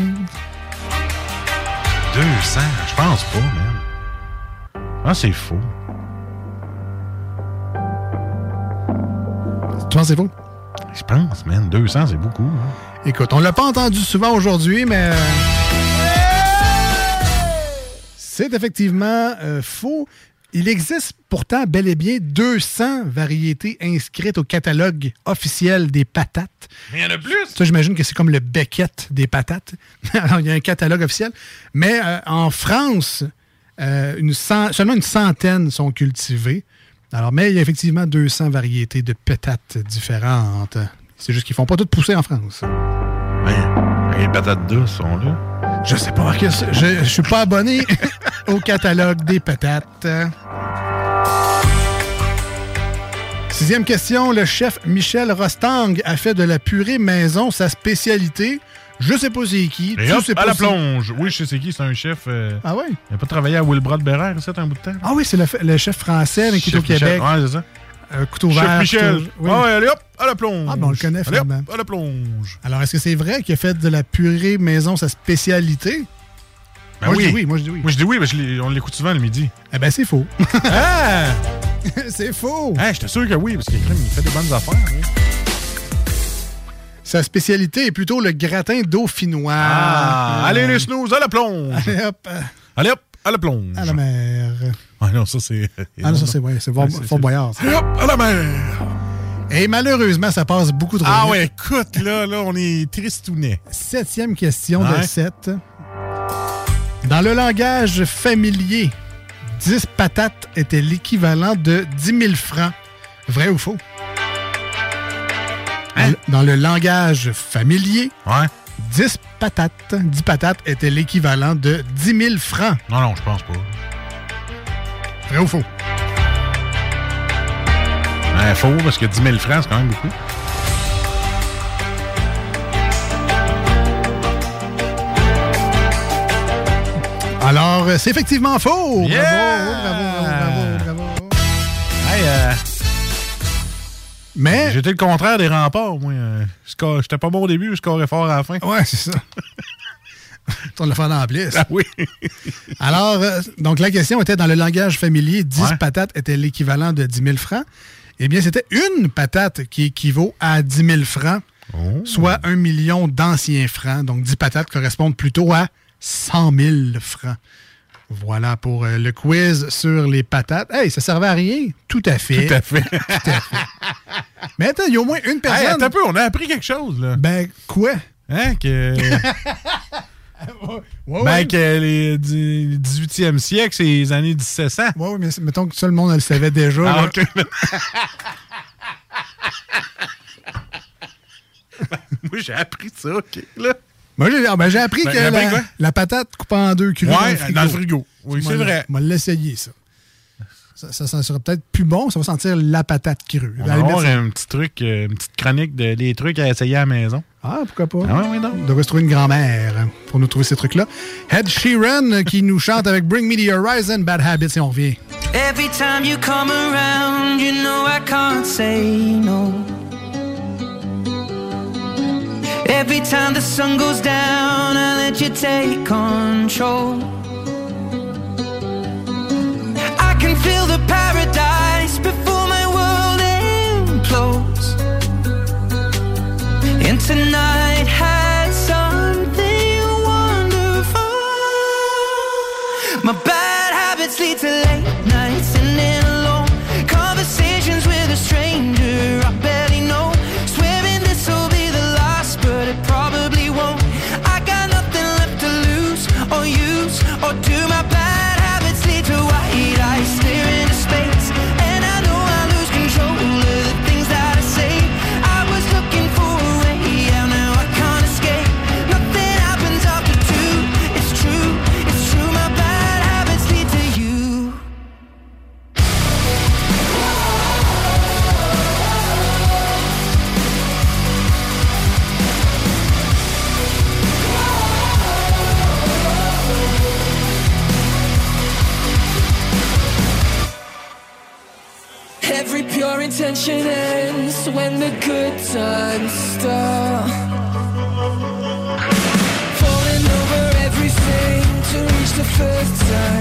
200, je pense pas, man. Ah, c'est faux. Tu penses que c'est faux? Je pense, man. 200, c'est beaucoup. hein. Écoute, on l'a pas entendu souvent aujourd'hui, mais euh, c'est effectivement euh, faux. Il existe pourtant bel et bien 200 variétés inscrites au catalogue officiel des patates. Mais il y en a plus! Ça, j'imagine que c'est comme le Beckett des patates. Alors, il y a un catalogue officiel. Mais euh, en France, euh, une cent- seulement une centaine sont cultivées. Alors, mais il y a effectivement 200 variétés de patates différentes. C'est juste qu'ils font pas toutes pousser en France. Ouais. Les patates douces sont là. Je sais pas, Marcus. Je, je suis pas abonné au catalogue des patates. Sixième question. Le chef Michel Rostang a fait de la purée maison sa spécialité. Je sais pas c'est qui. Et Tu hop, sais à pas la plonge. Oui, je sais c'est qui, c'est un chef. euh, Ah ouais? Il a pas travaillé à Wilbrod Berrer, ça, un bout de temps? Ah oui, c'est le, le chef français mais qui est au. Québec. Ouais, c'est ça. Un couteau Chef vert. Michel. couteau- oui. Ah ouais, allez hop, à la plonge. Ah, ben, on le connaît, Allez hop, finalement. à la plonge. Alors, est-ce que c'est vrai qu'il a fait de la purée maison sa spécialité? Ben moi, oui. je dis oui. Moi, je dis oui. Moi, je dis oui, mais je on l'écoute souvent le midi. Eh ben, c'est faux. ah! c'est faux. Ah, j'étais sûr que oui, parce qu'il il fait des bonnes affaires. hein. Sa spécialité est plutôt le gratin dauphinois. Ah, Euh, allez les snooze, à la plonge. Allez hop, euh, Allez hop, à la plonge. à la mer. Ah non, ça c'est. Ah non, ça c'est ouais, c'est Fort, Ouais, Fort Boyard. ça. Hop, à la mer. Et malheureusement, ça passe beaucoup trop Ah vite. ouais, écoute, là, là, on est tristounet. Septième question de Ouais. 7. Dans le langage familier, 10 patates était l'équivalent de 10 000 francs. Vrai ou faux? Dans le- Dans le langage familier, Ouais. 10 patates, 10 patates était l'équivalent de 10 000 francs. Non, non, je pense pas. Vrai ou faux? Ouais, faux, parce que 10 000 francs, c'est quand même beaucoup. Alors, euh, c'est effectivement faux. Yeah! Bravo, bravo, bravo, bravo, bravo. Hey, euh, Mais, j'étais le contraire des remparts, moi. euh, J'étais pas bon au début, je scorais fort à la fin. ouais, c'est ça. On l'a fait en plus. Ah oui. Alors, euh, donc la question était dans le langage familier, 10 Ouais. patates était l'équivalent de 10 000 francs. Eh bien, c'était une patate qui équivaut à 10 000 francs, Oh. soit un million d'anciens francs. Donc, 10 patates correspondent plutôt à 100 000 francs. Voilà pour euh, le quiz sur les patates. Hey, ça servait à rien? Tout à fait. Tout à fait. Mais attends, il y a au moins une Hey, personne. attends un peu, on a appris quelque chose, là. ben, quoi? Hein, que. Ouais, ben, ouais. que les du 18e siècle, c'est les années 1700. Ouais, ouais, mais mettons que tout le monde le savait déjà. Ah, là. ok. Moi, j'ai appris ça, ok, là. Moi, j'ai ah, ben, appris Ben, que la, patate coupée en deux crue Ouais, dans le frigo. Oui, c'est vrai. On va l'essayer, ça. Ça, ça, ça sera peut-être plus bon, ça va sentir la patate crue. On va avoir un petit truc, euh, une petite chronique de les trucs à essayer à la maison. Ah, pourquoi pas? Ah ouais, donc. On devrait se trouver une grand-mère pour nous trouver ces trucs-là. Ed Sheeran euh, qui nous chante avec Bring Me the Horizon, Bad Habits, et on revient. Every time you come around, you know I can't say no. Every time the sun goes down, I let you take control. Can feel the paradise intention ends when the good times start. Falling over everything to reach the first time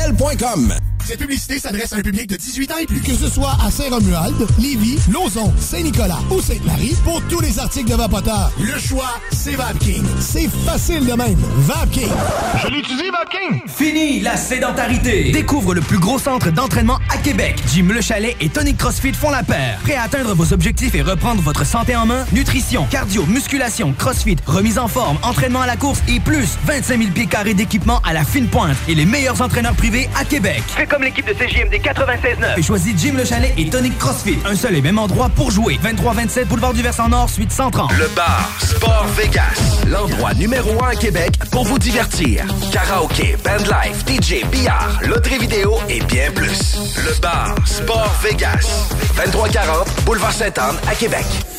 groupedbl.com. Cette publicité s'adresse à un public de 18 ans et plus. Que ce soit à Saint-Romuald, Lévis, Lauson, Saint-Nicolas ou Sainte-Marie, pour tous les articles de Vapoteur, le choix, c'est VapKing. C'est facile de même. VapKing. Je l'utilise, VapKing! Fini la sédentarité! Découvre le plus gros centre d'entraînement à Québec. Jim Le Chalet et Tonic CrossFit font la paire. Prêt à atteindre vos objectifs et reprendre votre santé en main? Nutrition, cardio, musculation, CrossFit, remise en forme, entraînement à la course et plus 25 000 pieds carrés d'équipement à la fine pointe et les meilleurs entraîneurs privés à Québec. Comme l'équipe de CJMD 96.9. Et choisis Jim Le Chalet et Tonic CrossFit. Un seul et même endroit pour jouer. 23-27 Boulevard du Versant Nord, suite 130. Le bar Sport Vegas, l'endroit numéro un à Québec pour vous divertir. Karaoke, bandlife, DJ, billard, loterie vidéo et bien plus. Le bar Sport Vegas, 2340 Boulevard Sainte-Anne à Québec.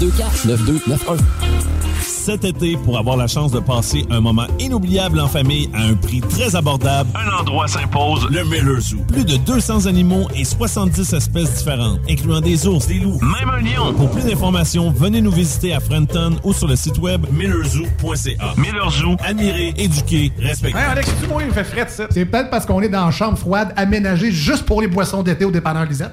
9291. Cet été, pour avoir la chance de passer un moment inoubliable en famille à un prix très abordable, un endroit s'impose, le Miller Zoo. Plus de 200 animaux et 70 espèces différentes, incluant des ours, des loups, même un lion. Pour plus d'informations, venez nous visiter à Frenton ou sur le site web millerzoo.ca. Miller Zoo, admirer, éduquer, respecter. Hey Alex, tu moi, il me fait fret, ça. C'est peut-être parce qu'on est dans une chambre froide aménagée juste pour les boissons d'été au dépanneur Lisette.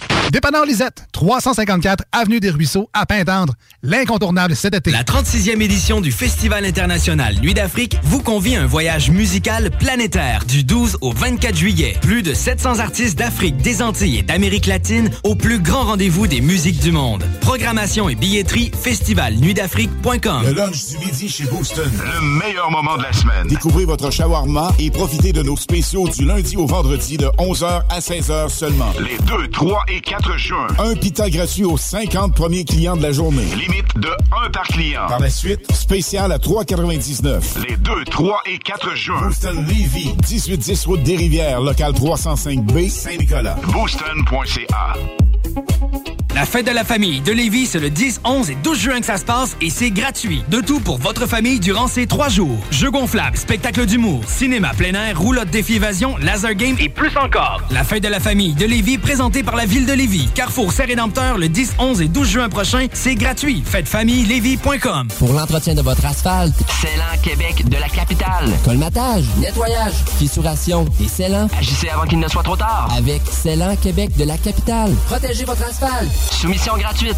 Dépanneur Lisette, 354 Avenue des Ruisseaux, à Pintendre. L'incontournable cet été. La 36e édition du Festival international Nuit d'Afrique vous convie à un voyage musical planétaire du 12 au 24 juillet. Plus de 700 artistes d'Afrique, des Antilles et d'Amérique latine au plus grand rendez-vous des musiques du monde. Programmation et billetterie festivalnuitdafrique.com. Le lunch du midi chez Booston. Le meilleur moment de la semaine. Découvrez votre shawarma et profitez de nos spéciaux du lundi au vendredi de 11h à 16h seulement. Les 2, 3 et 4 juin. Un pita gratuit aux 50 premiers clients de la journée. Limite de 1 par client. Par la suite, spécial à 3,99. Les 2, 3 et 4 juin. Booston Levy, 1810 route des Rivières, local 305B, Saint-Nicolas. Booston.ca. La fête de la famille de Lévis, c'est le 10, 11 et 12 juin que ça se passe et c'est gratuit. De tout pour votre famille durant ces trois jours. Jeux gonflables, spectacle d'humour, cinéma plein air, roulotte défi évasion, laser game et plus encore. La fête de la famille de Lévis, présentée par la ville de Lévis. Carrefour Saint-Rédempteur, le 10, 11 et 12 juin prochain, c'est gratuit. Fêtefamillelévis.com. Pour l'entretien de votre asphalte, Célan Québec de la capitale. colmatage, nettoyage, fissuration et scellant. Agissez avant qu'il ne soit trop tard. Avec Célan Québec de la capitale. Protégez votre asphalte. Soumission gratuite.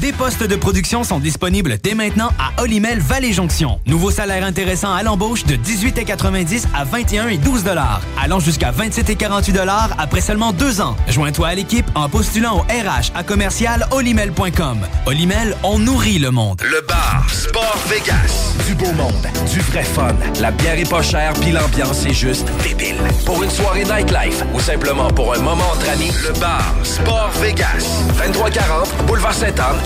Des postes de production sont disponibles dès maintenant à Olimel Valley Jonction. Nouveau salaire intéressant à l'embauche de 18,90 à 21 et 12 dollars, allant jusqu'à 27 et 48 dollars après seulement deux ans. Joins-toi à l'équipe en postulant au RH à commercial olimel.com. Olimel, on nourrit le monde. Le bar Sport Vegas. Du beau monde, du vrai fun. La bière est pas chère, puis l'ambiance est juste débile. Pour une soirée nightlife ou simplement pour un moment entre amis, le bar Sport Vegas. 2340 Boulevard Sainte-Anne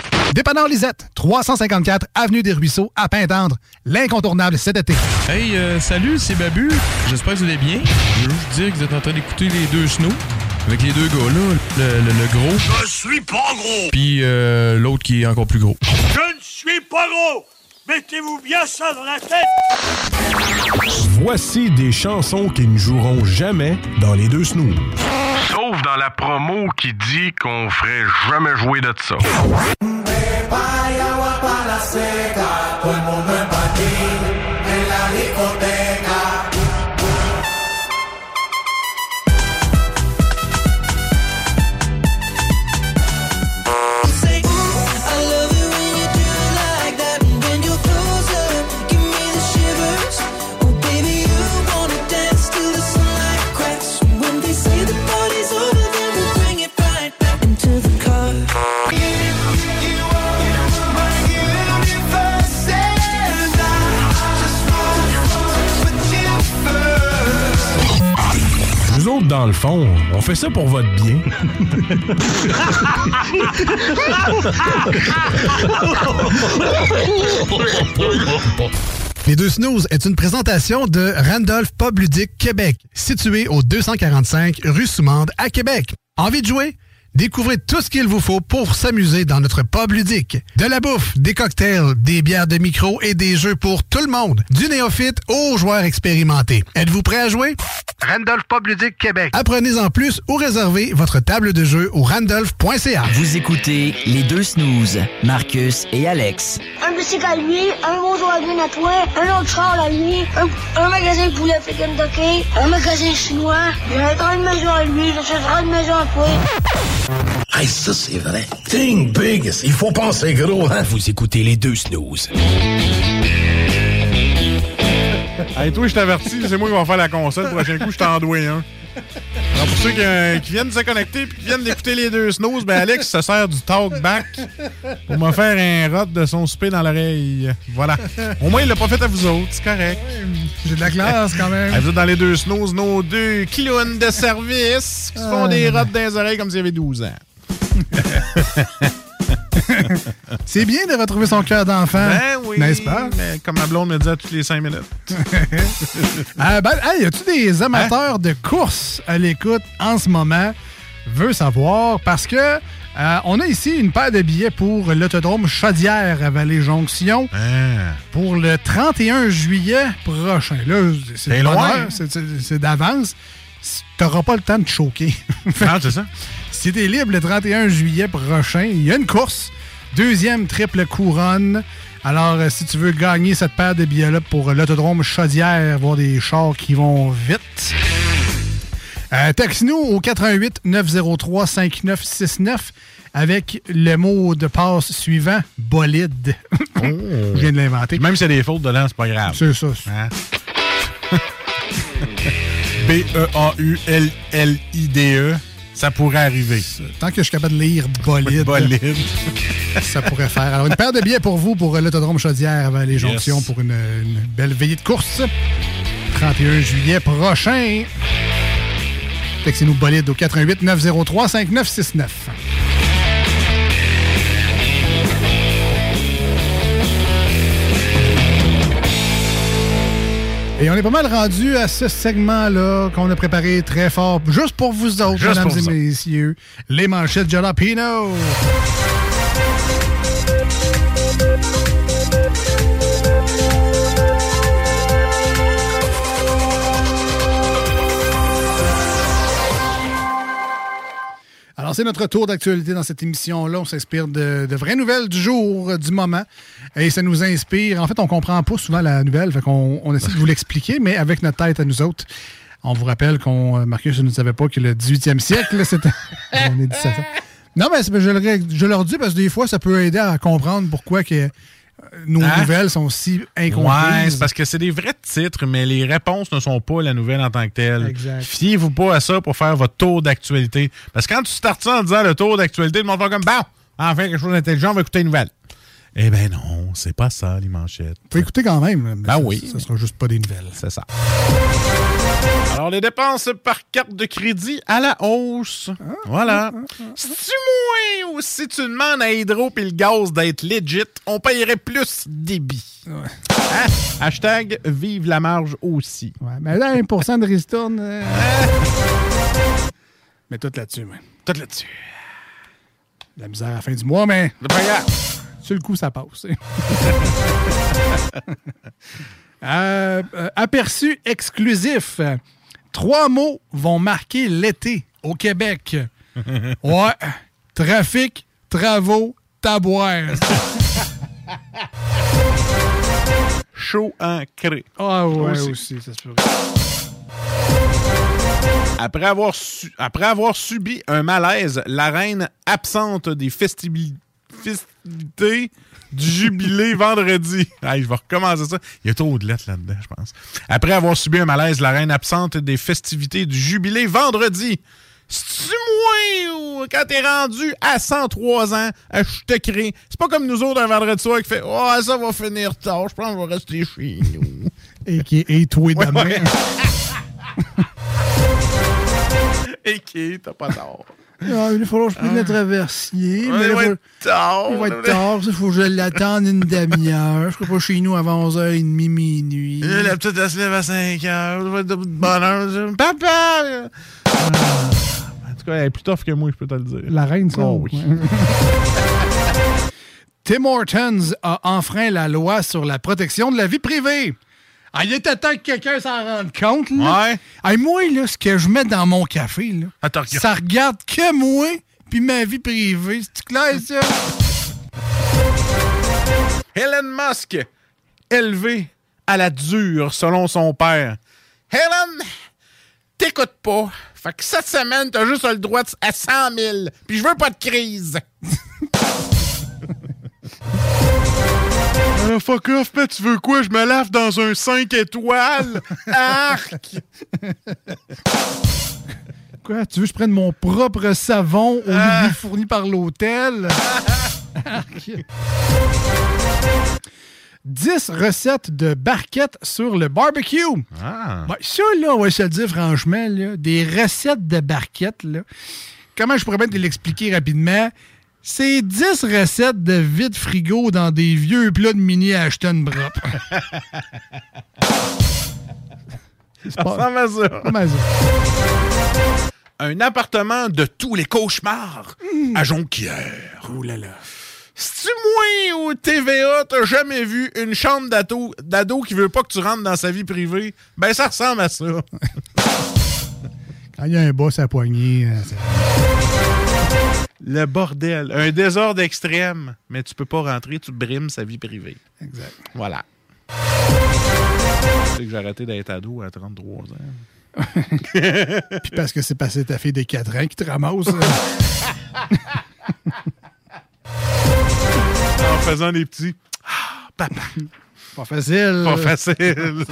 Dépanneur Lisette, 354 Avenue des Ruisseaux, à Pintendre. L'incontournable cet été. Hey, euh, salut, c'est Babu. J'espère que vous allez bien. Je veux juste dire que vous êtes en train d'écouter les deux snows. Avec les deux gars là, le, le- le gros, Je suis pas gros. puis euh, l'autre qui est encore plus gros. Je ne suis pas gros. Mettez-vous bien ça dans la tête. Voici des chansons qui ne joueront jamais dans les deux snooze. Sauf dans la promo qui dit qu'on ferait jamais jouer de ça. Dans le fond, on fait ça pour votre bien. Les deux snooze est une présentation de Randolph Pub Québec, situé au 245 rue Soumande à Québec. Envie de jouer? Découvrez tout ce qu'il vous faut pour s'amuser dans notre pub ludique. De la bouffe, des cocktails, des bières de micro et des jeux pour tout le monde. Du néophyte aux joueurs expérimentés. Êtes-vous prêt à jouer? Randolph Pub Ludique Québec. Apprenez en plus ou réservez votre table de jeu au randolph.ca. Vous écoutez les deux snooze, Marcus et Alex. Un bicycle à lui, un Volkswagen à toi, un autre char à lui, un, un magasin de poulet Kentucky, un magasin chinois, il y a un grande maison à lui, j'achèterai une maison à toi. Hey, ça, c'est vrai. Think big. Il faut penser gros, hein? Vous écoutez les deux snooze. Hey, toi, je t'avertis, c'est moi qui vais faire la console. Le prochain coup, je t'en dois un. Alors, pour ceux qui, euh, qui viennent de se connecter et qui viennent d'écouter les deux snooze, ben Alex se sert du talkback pour me faire un rot de son souper dans l'oreille. Voilà. Au moins, il l'a pas fait à vous autres, c'est correct. J'ai de la classe quand même. Vous êtes dans les deux snooze, nos deux clowns de service qui se font Ah. des rottes dans les oreilles comme s'il y avait 12 ans. C'est bien de retrouver son cœur d'enfant. Ben oui. N'est-ce pas? Mais comme ma blonde me dit à toutes les 5 minutes. Euh, ben, hey, y a-tu des amateurs de course à l'écoute en ce moment? Veux savoir parce que euh, on a ici une paire de billets pour l'autodrome Chaudière à Vallée-Jonction pour le 31 juillet prochain. Là, c'est loin. c'est- d'avance. T'auras pas le temps de choquer. Ah, c'est ça. Si t'es libre le 31 juillet prochain, il y a une course. Deuxième triple couronne. Alors, euh, si tu veux gagner cette paire de billets-là pour euh, l'autodrome Chaudière, voir des chars qui vont vite, euh, texte-nous au 88 903 5969 avec le mot de passe suivant, bolide. Je viens de l'inventer. Même y a des fautes dedans, c'est pas grave. C'est ça. Hein? B-E-A-U-L-L-I-D-E. Ça pourrait arriver. Tant que je suis capable de lire bolide, Bolide. ça pourrait faire. Alors, une paire de billets pour vous pour euh, l'autodrome Chaudière avant les jonctions Yes. pour une, une belle veillée de course. 31 juillet prochain. Textez-nous bolide au 88 903 5969. Et on est pas mal rendu à ce segment-là qu'on a préparé très fort, juste pour vous autres, Juste mesdames et messieurs. Les manchettes Jalapino. C'est notre tour d'actualité dans cette émission-là. On s'inspire de, vraies nouvelles du jour, euh, du moment. Et ça nous inspire. En fait, on comprend pas souvent la nouvelle, fait qu'on on essaie de vous l'expliquer, mais avec notre tête à nous autres. On vous rappelle qu'on, euh, Marcus, je ne savais pas que le 18e siècle, c'était. on est 17 ans. Non, mais je, le- je leur dis parce que des fois, ça peut aider à comprendre pourquoi que, nos Hein? nouvelles sont si Ouais, incomprises. c'est parce que c'est des vrais titres, mais les réponses ne sont pas la nouvelle en tant que telle. Exact. Fiez-vous pas à ça pour faire votre tour d'actualité. Parce que quand tu startes ça en disant le tour d'actualité, le monde va comme, bon, enfin, quelque chose d'intelligent, on va écouter une nouvelle. Eh ben non, c'est pas ça, les manchettes. Faut écouter quand même. Ben oui. Ça sera juste pas des nouvelles. C'est ça. Alors, les dépenses par carte de crédit à la hausse. voilà. Si tu moins ou si tu demandes à Hydro puis le gaz d'être legit, on payerait plus débit. Hein? Hashtag vive la marge aussi. Ouais, mais là, 1% de ristourne. euh, Mais tout là-dessus, man. Tout là-dessus. La misère à la fin du mois, mais. Grave. Sur le coup, ça passe. Euh, aperçu exclusif. Trois mots vont marquer l'été au Québec. Ouais. Trafic, travaux, taboire. Chaud. Ah ouais, Aussi. aussi, ça se peut. Après avoir, su- après avoir subi un malaise, la reine absente des festivi- festivités du jubilé vendredi. Hey, je vais recommencer ça. Il y a trop de lettres là-dedans, je pense. Après avoir subi un malaise, la reine absente des festivités du jubilé vendredi. C'est-tu moins quand t'es rendu à 103 ans, à je te crée? C'est pas comme nous autres un vendredi soir qui fait Oh, ça va finir tard, je pense qu'on va rester chez nous. Et qui est Ouais, demain. Et qui, t'as pas tort. Ah, il va falloir que je prenne le traversier. Ouais, mais il va faut- être tard, Il va être tard. Il faut que je l'attende une demi-heure. Je serai pas chez nous avant 11h30, minuit. Là, La petite, elle se lève à 5 heures. Je vais être de bonne heure. Papa! Ah. En tout cas, elle est plus tough que moi, je peux te le dire. La reine, ça. Oh, oui. Tim Hortons a enfreint la loi sur la protection de la vie privée. Ah, il était temps que quelqu'un s'en rende compte. Là. Ouais. Ah, moi, là, ce que je mets dans mon café, là, Attends, ça regarde que moi puis ma vie privée. C'est clair, ça? Elon Musk, élevé à la dure selon son père. Helen, t'écoutes pas. Fait que cette semaine, t'as juste le droit à 100 000. Puis je veux pas de crise. Ah, fuck off, mais tu veux quoi? Je me lave dans un 5 étoiles. Arc! Quoi? Tu veux que je prenne mon propre savon au lieu de lui fourni par l'hôtel? 10 recettes de barquettes sur le barbecue. Ah. Ça, là, on va se le dire franchement, là, des recettes de barquettes, là, comment je pourrais bien te l'expliquer rapidement? C'est 10 recettes de vide frigo dans des vieux plats de mini Ashton Brop. C'est Ça ressemble à ça. pas mal ça. Un appartement de tous les cauchemars à Jonquière. Oh là là. Si tu moins ou TVA, t'as jamais vu une chambre d'ado, d'ado qui veut pas que tu rentres dans sa vie privée, ben ça ressemble à ça. Quand il y a un boss à poignée, euh, c'est- Le bordel. Un désordre extrême, mais tu peux pas rentrer, tu brimes sa vie privée. Exact. Voilà. Sais que j'ai arrêté d'être ado à 33 ans. Puis parce que c'est passé ta fille de 4 ans qui te ramasse. En faisant des petits. Ah, papa. pas facile. Pas facile.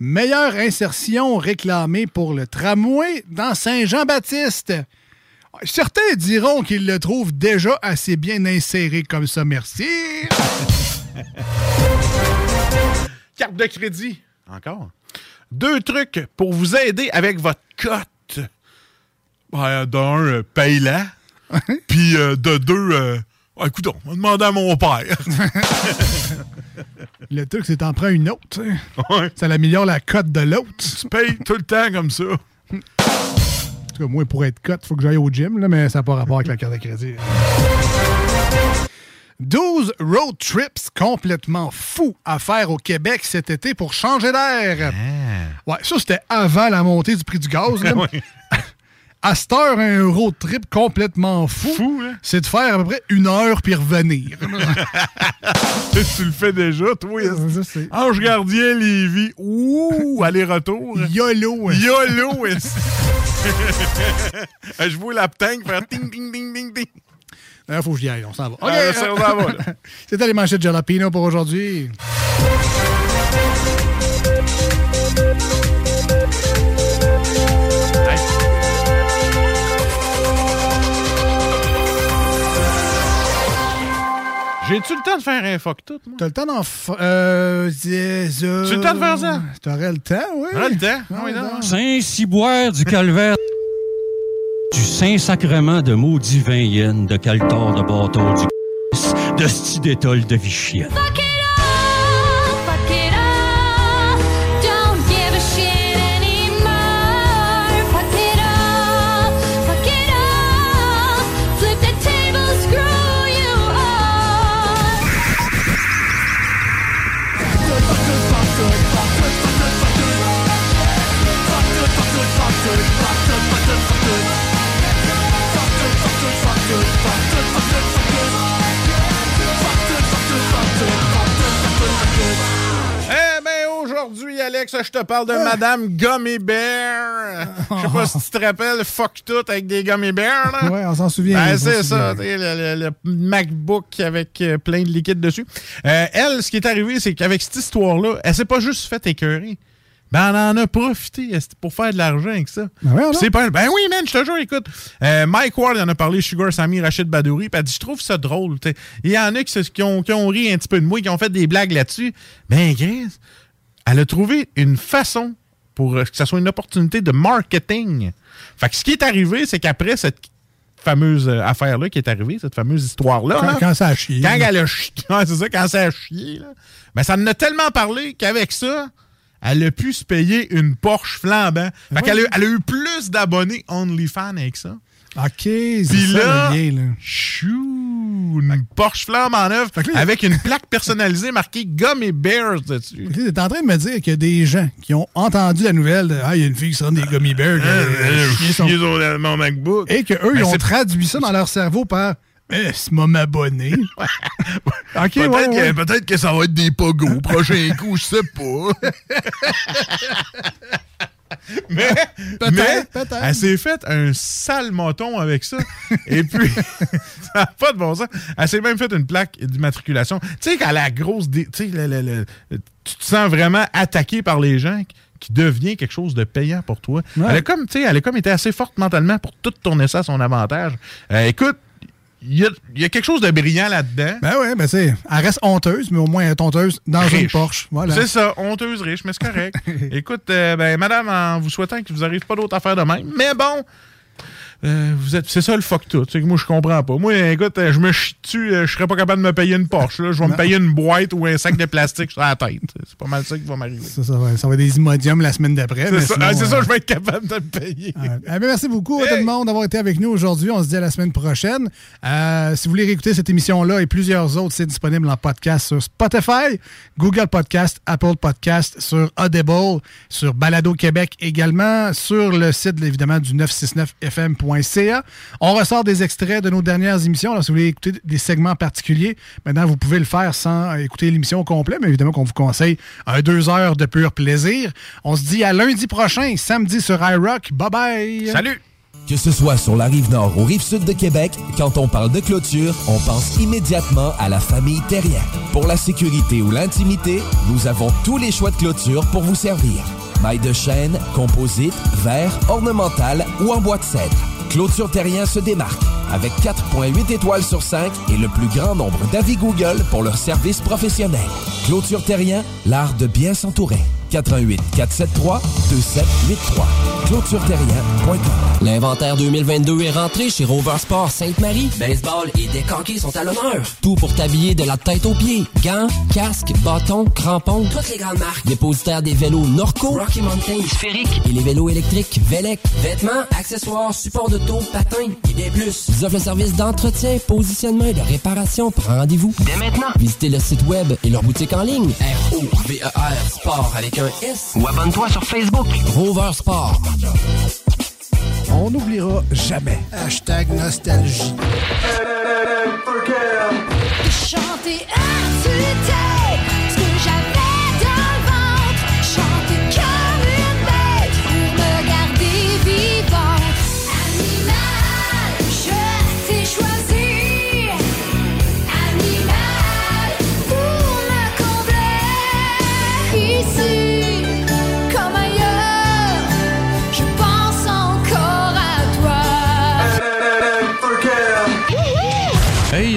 Meilleure insertion réclamée pour le tramway dans Saint-Jean-Baptiste. Certains diront qu'ils le trouvent déjà assez bien inséré comme ça, merci. Carte de crédit. Encore? Deux trucs pour vous aider avec votre cote. Ben, d'un, euh, paye-la. Puis euh, de deux, euh, ah, écoute, on va demander à mon père. Le truc, c'est t'en prends une autre. Ça améliore la cote de l'autre. tu payes tout le temps comme ça. Tout cas, moi, pour être cote, il faut que j'aille au gym, là, mais ça n'a pas rapport avec la carte de crédit. 12 road trips complètement fous à faire au Québec cet été pour changer d'air. Ouais, ça, c'était avant la montée du prix du gaz. là. À cette heure, un road trip complètement fou, c'est de faire à peu près une heure puis revenir. tu le fais déjà, toi? Ange gardien, Lévis. Ouh, aller-retour. YOLO. YOLO. Je vois la tank faire ting, ting, ting, ting, ting. Il faut que j'y aille, on s'en va. C'était les manchettes Jalapino pour aujourd'hui. J'ai-tu le temps de faire un fuck tout, moi? T'as le temps d'en faire. Euh. Tu le temps de faire ça? T'aurais le temps, oui. T'aurais le temps? Ah oui, non. Saint-Ciboire du Calvaire. Du Saint-Sacrement de maudit vin yen, de Caltor de bâton du de sti d'étole de Vichienne. Alex, je te parle de Madame Gummy Bear. Je sais pas si tu te rappelles, fuck tout avec des Gummy Bears. là. Ouais, on s'en souvient. Ben, on c'est ça, le, le- le MacBook avec euh, plein de liquide dessus. Euh, elle, ce qui est arrivé, c'est qu'avec cette histoire-là, elle s'est pas juste fait écœurer. Ben, elle en a profité pour faire de l'argent avec ça. Ben ouais, Puis c'est pas, ben oui, man, je te jure, écoute. euh, Mike Ward en a parlé, Sugar Sammy, Rachid Badouri, puis elle dit, je trouve ça drôle. Il y en a qui, se- qui ont, qui ont ri un petit peu de moi, qui ont fait des blagues là-dessus. Ben, Chris, elle a trouvé une façon pour euh, que ça soit une opportunité de marketing. Fait que ce qui est arrivé, c'est qu'après cette fameuse euh, affaire-là qui est arrivée, cette fameuse histoire-là. Quand- là, quand ça a chié. Quand elle a chié, c'est ça, quand ça a chié, là, ben, ça en a tellement parlé qu'avec ça, elle a pu se payer une Porsche flambant. Fait qu'elle a, elle a eu plus d'abonnés OnlyFans avec ça. OK, c'est ça là, le lien, là. chou, une Porsche flamme en neuf avec une plaque personnalisée marquée Gummy Bears dessus. Tu es en train de me dire qu'il y a des gens qui ont entendu la nouvelle de Ah, il y a une fille qui rend des gummy bears. qui a- elle a chié son- chié son- mon MacBook. Et qu'eux, Ben, ils ont traduit ça dans leur cerveau par Eh, c'est m'a m'abonner. OK, Peut-être ouais, ouais. que, peut-être que ça va être des pogos. Prochain coup, je sais pas. mais Peut-être, mais peut-être. elle s'est faite un sale moton avec ça. Et puis, ça n'a pas de bon sens. Elle s'est même fait une plaque d'immatriculation. Tu sais, qu'à la grosse. dé- Tu sais, tu te sens vraiment attaqué par les gens qui devient quelque chose de payant pour toi. Elle, a comme, tu sais, elle a comme été assez forte mentalement pour tout tourner ça à son avantage. Euh, écoute, il y a, il y a quelque chose de brillant là-dedans. Ben ouais, ben c'est. Elle reste honteuse, mais au moins elle est honteuse dans une. Porsche. Voilà. C'est ça, honteuse riche, mais c'est correct. Écoute, euh, ben, madame, en vous souhaitant qu'il vous arrive pas d'autres affaires de même, mais bon, euh, vous êtes, c'est ça le fuck tout. C'est que moi, je comprends pas. Moi, écoute, euh, je me chie dessus, euh, je serais pas capable de me payer une Porsche. Là. Je vais me payer une boîte ou un sac de plastique sur la tête. C'est pas mal ça qui va m'arriver. Ça, ça, va, ça va être des Imodium la semaine d'après. C'est ça, ah, ça, je vais être capable de le payer. Eh merci beaucoup à tout le monde d'avoir été avec nous aujourd'hui. On se dit à la semaine prochaine. Euh, si vous voulez réécouter cette émission-là et plusieurs autres, c'est disponible en podcast sur Spotify, Google Podcast, Apple Podcast, sur Audible, sur Balado Québec également, sur le site évidemment du 969fm.ca. On ressort des extraits de nos dernières émissions. Alors, si vous voulez écouter des segments particuliers, maintenant vous pouvez le faire sans écouter l'émission au complet, mais évidemment qu'on vous conseille un deux heures de pur plaisir. On se dit à lundi prochain, samedi sur iRock. Bye bye! Salut! Que ce soit sur la rive nord ou rive sud de Québec, quand on parle de clôture, on pense immédiatement à la famille Terrien. Pour la sécurité ou l'intimité, nous avons tous les choix de clôture pour vous servir. Maille de chêne, composite, verre, ornemental ou en bois de cèdre. Clôture Terrien se démarque avec 4.8 étoiles sur 5 et le plus grand nombre d'avis Google pour leur service professionnel. Clôture Terrien, l'art de bien s'entourer. 88 473 2783. ClôtureTerrien.com. L'inventaire 2022 est rentré chez Rover Sport Sainte-Marie. Baseball et décanqués sont à l'honneur. Tout pour t'habiller de la tête aux pieds. Gants, casques, bâtons, crampons. Toutes les grandes marques. Dépositaire des vélos Norco, Rocky Mountain, Sphérique et les vélos électriques Velec. Vêtements, accessoires, supports de et bien plus. Ils offrent le service d'entretien, positionnement et de réparation. Prends rendez-vous dès maintenant. Visitez le site web et leur boutique en ligne. R-O-V-E-R Sport avec un S. Ou abonne-toi sur Facebook. Rover Sport. On n'oubliera jamais. Hashtag nostalgie. Chanter à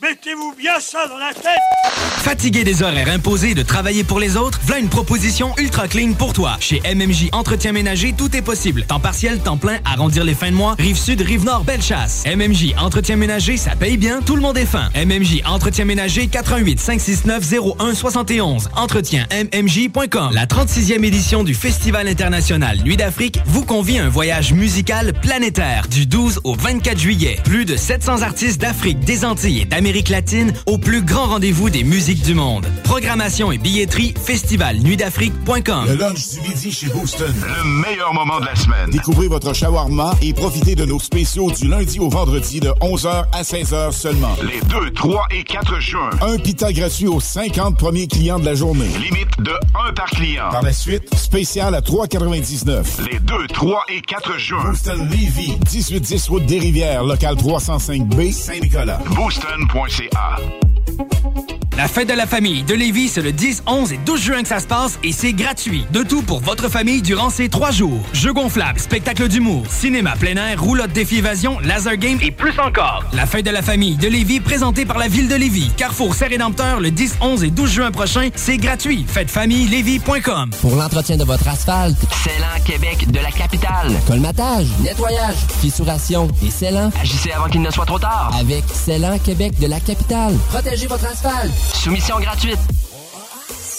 Mettez-vous bien ça dans la tête. Fatigué des horaires imposés de travailler pour les autres, voilà une proposition ultra clean pour toi. Chez MMJ Entretien Ménager, tout est possible. Temps partiel, temps plein, arrondir les fins de mois, rive sud, rive nord, belle chasse. MMJ Entretien Ménager, ça paye bien, tout le monde est fin. MMJ Entretien Ménager, 88 569 01 71. Entretien MMJ.com. La 36e édition du Festival international Nuit d'Afrique vous convie à un voyage musical planétaire du 12 au 24 juillet. Plus de 700 artistes d'Afrique, des Antilles et d'Amérique latine au plus grand rendez-vous des musiques du monde. Programmation et billetterie festivalnuitdafrique.com. Le lunch du midi chez Booston. Le meilleur moment de la semaine. Découvrez votre shawarma et profitez de nos spéciaux du lundi au vendredi de 11h à 16h seulement. Les 2, 3 et 4 juin. Un pita gratuit aux 50 premiers clients de la journée. Limite de 1 par client. Par la suite, spécial à 3,99. Les 2, 3 et 4 juin. Booston Levy. 1810 route des Rivières, local 305B, Saint-Nicolas. Booston.ca. La fête de la famille de Lévis, c'est le 10, 11 et 12 juin que ça se passe et c'est gratuit. De tout pour votre famille durant ces trois jours. Jeux gonflables, spectacle d'humour, cinéma plein air, roulotte défi évasion, laser game et plus encore. La fête de la famille de Lévis, présentée par la ville de Lévis. Carrefour Saint-Rédempteur, le 10, 11 et 12 juin prochain, c'est gratuit. Fêtefamillelévis.com. Pour l'entretien de votre asphalte, Célan Québec de la capitale. colmatage, nettoyage, fissuration et scellant. Agissez avant qu'il ne soit trop tard. Avec Célan Québec de la capitale. Protégez Soumission gratuite.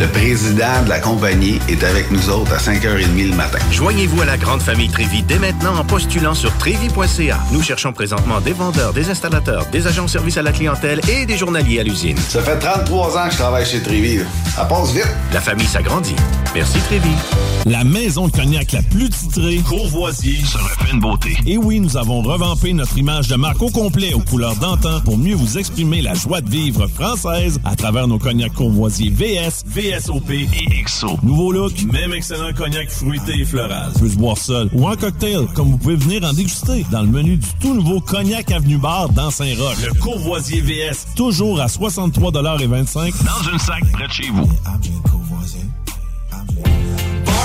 Le président de la compagnie est avec nous autres à 5h30 le matin. Joignez-vous à la grande famille Trévi dès maintenant en postulant sur trévi.ca. Nous cherchons présentement des vendeurs, des installateurs, des agents de service à la clientèle et des journaliers à l'usine. Ça fait 33 ans que je travaille chez Trévi. Ça passe vite. La famille s'agrandit. Merci Trévi. La maison de cognac la plus titrée, Courvoisier, se refait une beauté. Et oui, nous avons revampé notre image de marque au complet aux couleurs d'antan pour mieux vous exprimer la joie de vivre française à travers nos cognacs Courvoisier VS, VSOP et XO. Nouveau look, même excellent cognac fruité et floral. Peut se boire seul ou en cocktail, comme vous pouvez venir en déguster dans le menu du tout nouveau Cognac Avenue Bar dans Saint-Roch. Le Courvoisier VS, toujours à 63,25 dans une sac près de chez vous.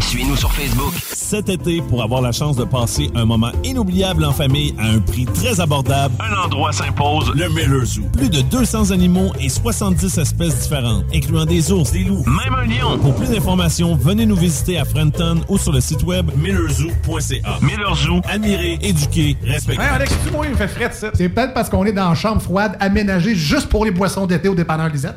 Suivez-nous sur Facebook. Cet été, pour avoir la chance de passer un moment inoubliable en famille à un prix très abordable, un endroit s'impose, le Miller Zoo. Plus de 200 animaux et 70 espèces différentes, incluant des ours, des loups, même un lion. Pour plus d'informations, venez nous visiter à Frenton ou sur le site web millerzoo.ca. Miller Zoo, admirer, éduquer, respecter. Hey Alex, tu moi, il me fait frais de ça. C'est peut-être parce qu'on est dans une chambre froide aménagée juste pour les boissons d'été au dépanneur Lisette.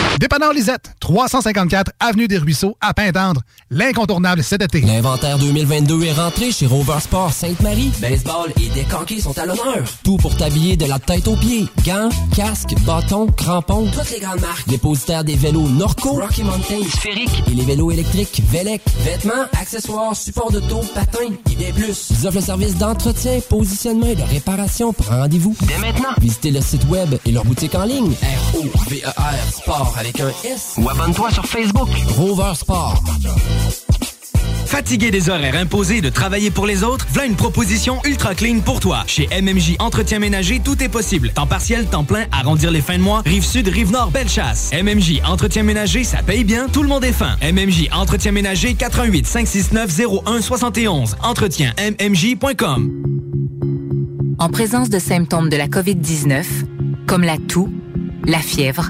Dépanneur Lisette, 354 Avenue des Ruisseaux, à Pintendre. L'incontournable cet été. L'inventaire 2022 est rentré chez Rover Sport Sainte-Marie. Baseball et décanqués sont à l'honneur. Tout pour t'habiller de la tête aux pieds. Gants, casques, bâtons, crampons, toutes les grandes marques. Dépositaire des vélos Norco, Rocky Mountain, Sphérique et les vélos électriques Velec. Vêtements, accessoires, supports de taux, patins et bien plus. Ils offrent le service d'entretien, positionnement et de réparation. Prends rendez-vous dès maintenant. Visitez le site web et leur boutique en ligne. R-O-V-E-R Sport avec un S. Ou abonne-toi sur Facebook. Rover Sport. Fatigué des horaires imposés de travailler pour les autres, voilà une proposition ultra clean pour toi. Chez MMJ Entretien Ménager, tout est possible. Temps partiel, temps plein, arrondir les fins de mois, rive sud, rive nord, belle chasse. MMJ Entretien Ménager, ça paye bien, tout le monde est fin. MMJ Entretien Ménager, 88 569 01 71. Entretien MMJ.com. En présence de symptômes de la COVID-19, comme la toux, la fièvre,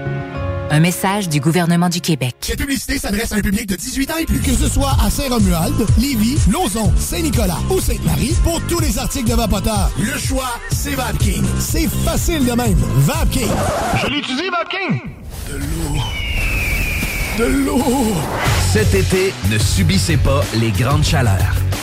Un message du gouvernement du Québec. Cette publicité s'adresse à un public de 18 ans et plus. Que ce soit à Saint-Romuald, Lévis, Lauson, Saint-Nicolas ou Sainte-Marie, pour tous les articles de Vapoteur, le choix, c'est VapKing. C'est facile de même. VapKing. Je l'utilise, Vapking! De l'eau. De l'eau. Cet été, ne subissez pas les grandes chaleurs.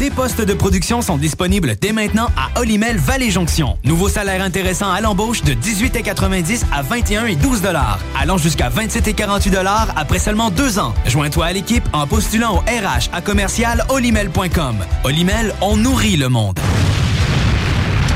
Des postes de production sont disponibles dès maintenant à Olimel Valley Jonction. Nouveau salaire intéressant à l'embauche de 18,90 à 21 et 12 dollars, allant jusqu'à 27 et 48 dollars après seulement deux ans. Joins-toi à l'équipe en postulant au RH à commercial olimel.com. Olimel, on nourrit le monde.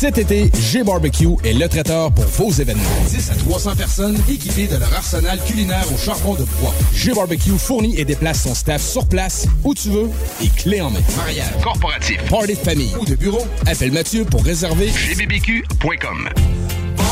Cet été, G-Barbecue est le traiteur pour vos événements. 10 à 300 personnes équipées de leur arsenal culinaire au charbon de bois. G-Barbecue fournit et déplace son staff sur place, où tu veux, et clé en main. Mariage, corporatif, party de famille ou de bureau, appelle Mathieu pour réserver gbbq.com.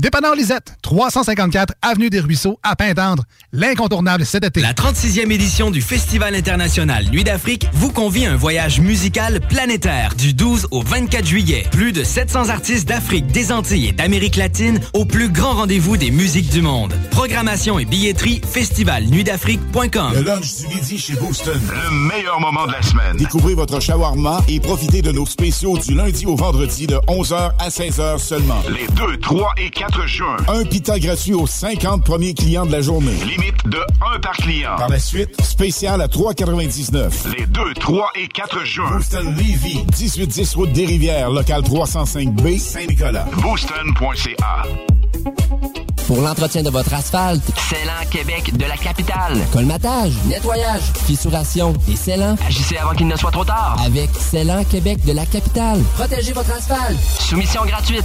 Dépanneur Lisette, 354 Avenue des Ruisseaux, à Pintendre. L'incontournable cet été. La 36e édition du Festival international Nuit d'Afrique vous convie à un voyage musical planétaire du 12 au 24 juillet. Plus de 700 artistes d'Afrique, des Antilles et d'Amérique latine au plus grand rendez-vous des musiques du monde. Programmation et billetterie festivalnuitdafrique.com. Le lunch du midi chez Booston. Le meilleur moment de la semaine. Découvrez votre shawarma et profitez de nos spéciaux du lundi au vendredi de 11h à 16h seulement. Les 2, 3 et 4 juin. Un pita gratuit aux 50 premiers clients de la journée. Limite de 1 par client. Par la suite, spécial à 3,99. Les 2, 3 et 4 juin. Booston Levy. 1810 route des Rivières, local 305B, Saint-Nicolas. Booston.ca. Pour l'entretien de votre asphalte, Célan Québec de la capitale. colmatage, nettoyage, fissuration et scellant. Agissez avant qu'il ne soit trop tard. Avec Célan Québec de la capitale. Protégez votre asphalte. Soumission gratuite.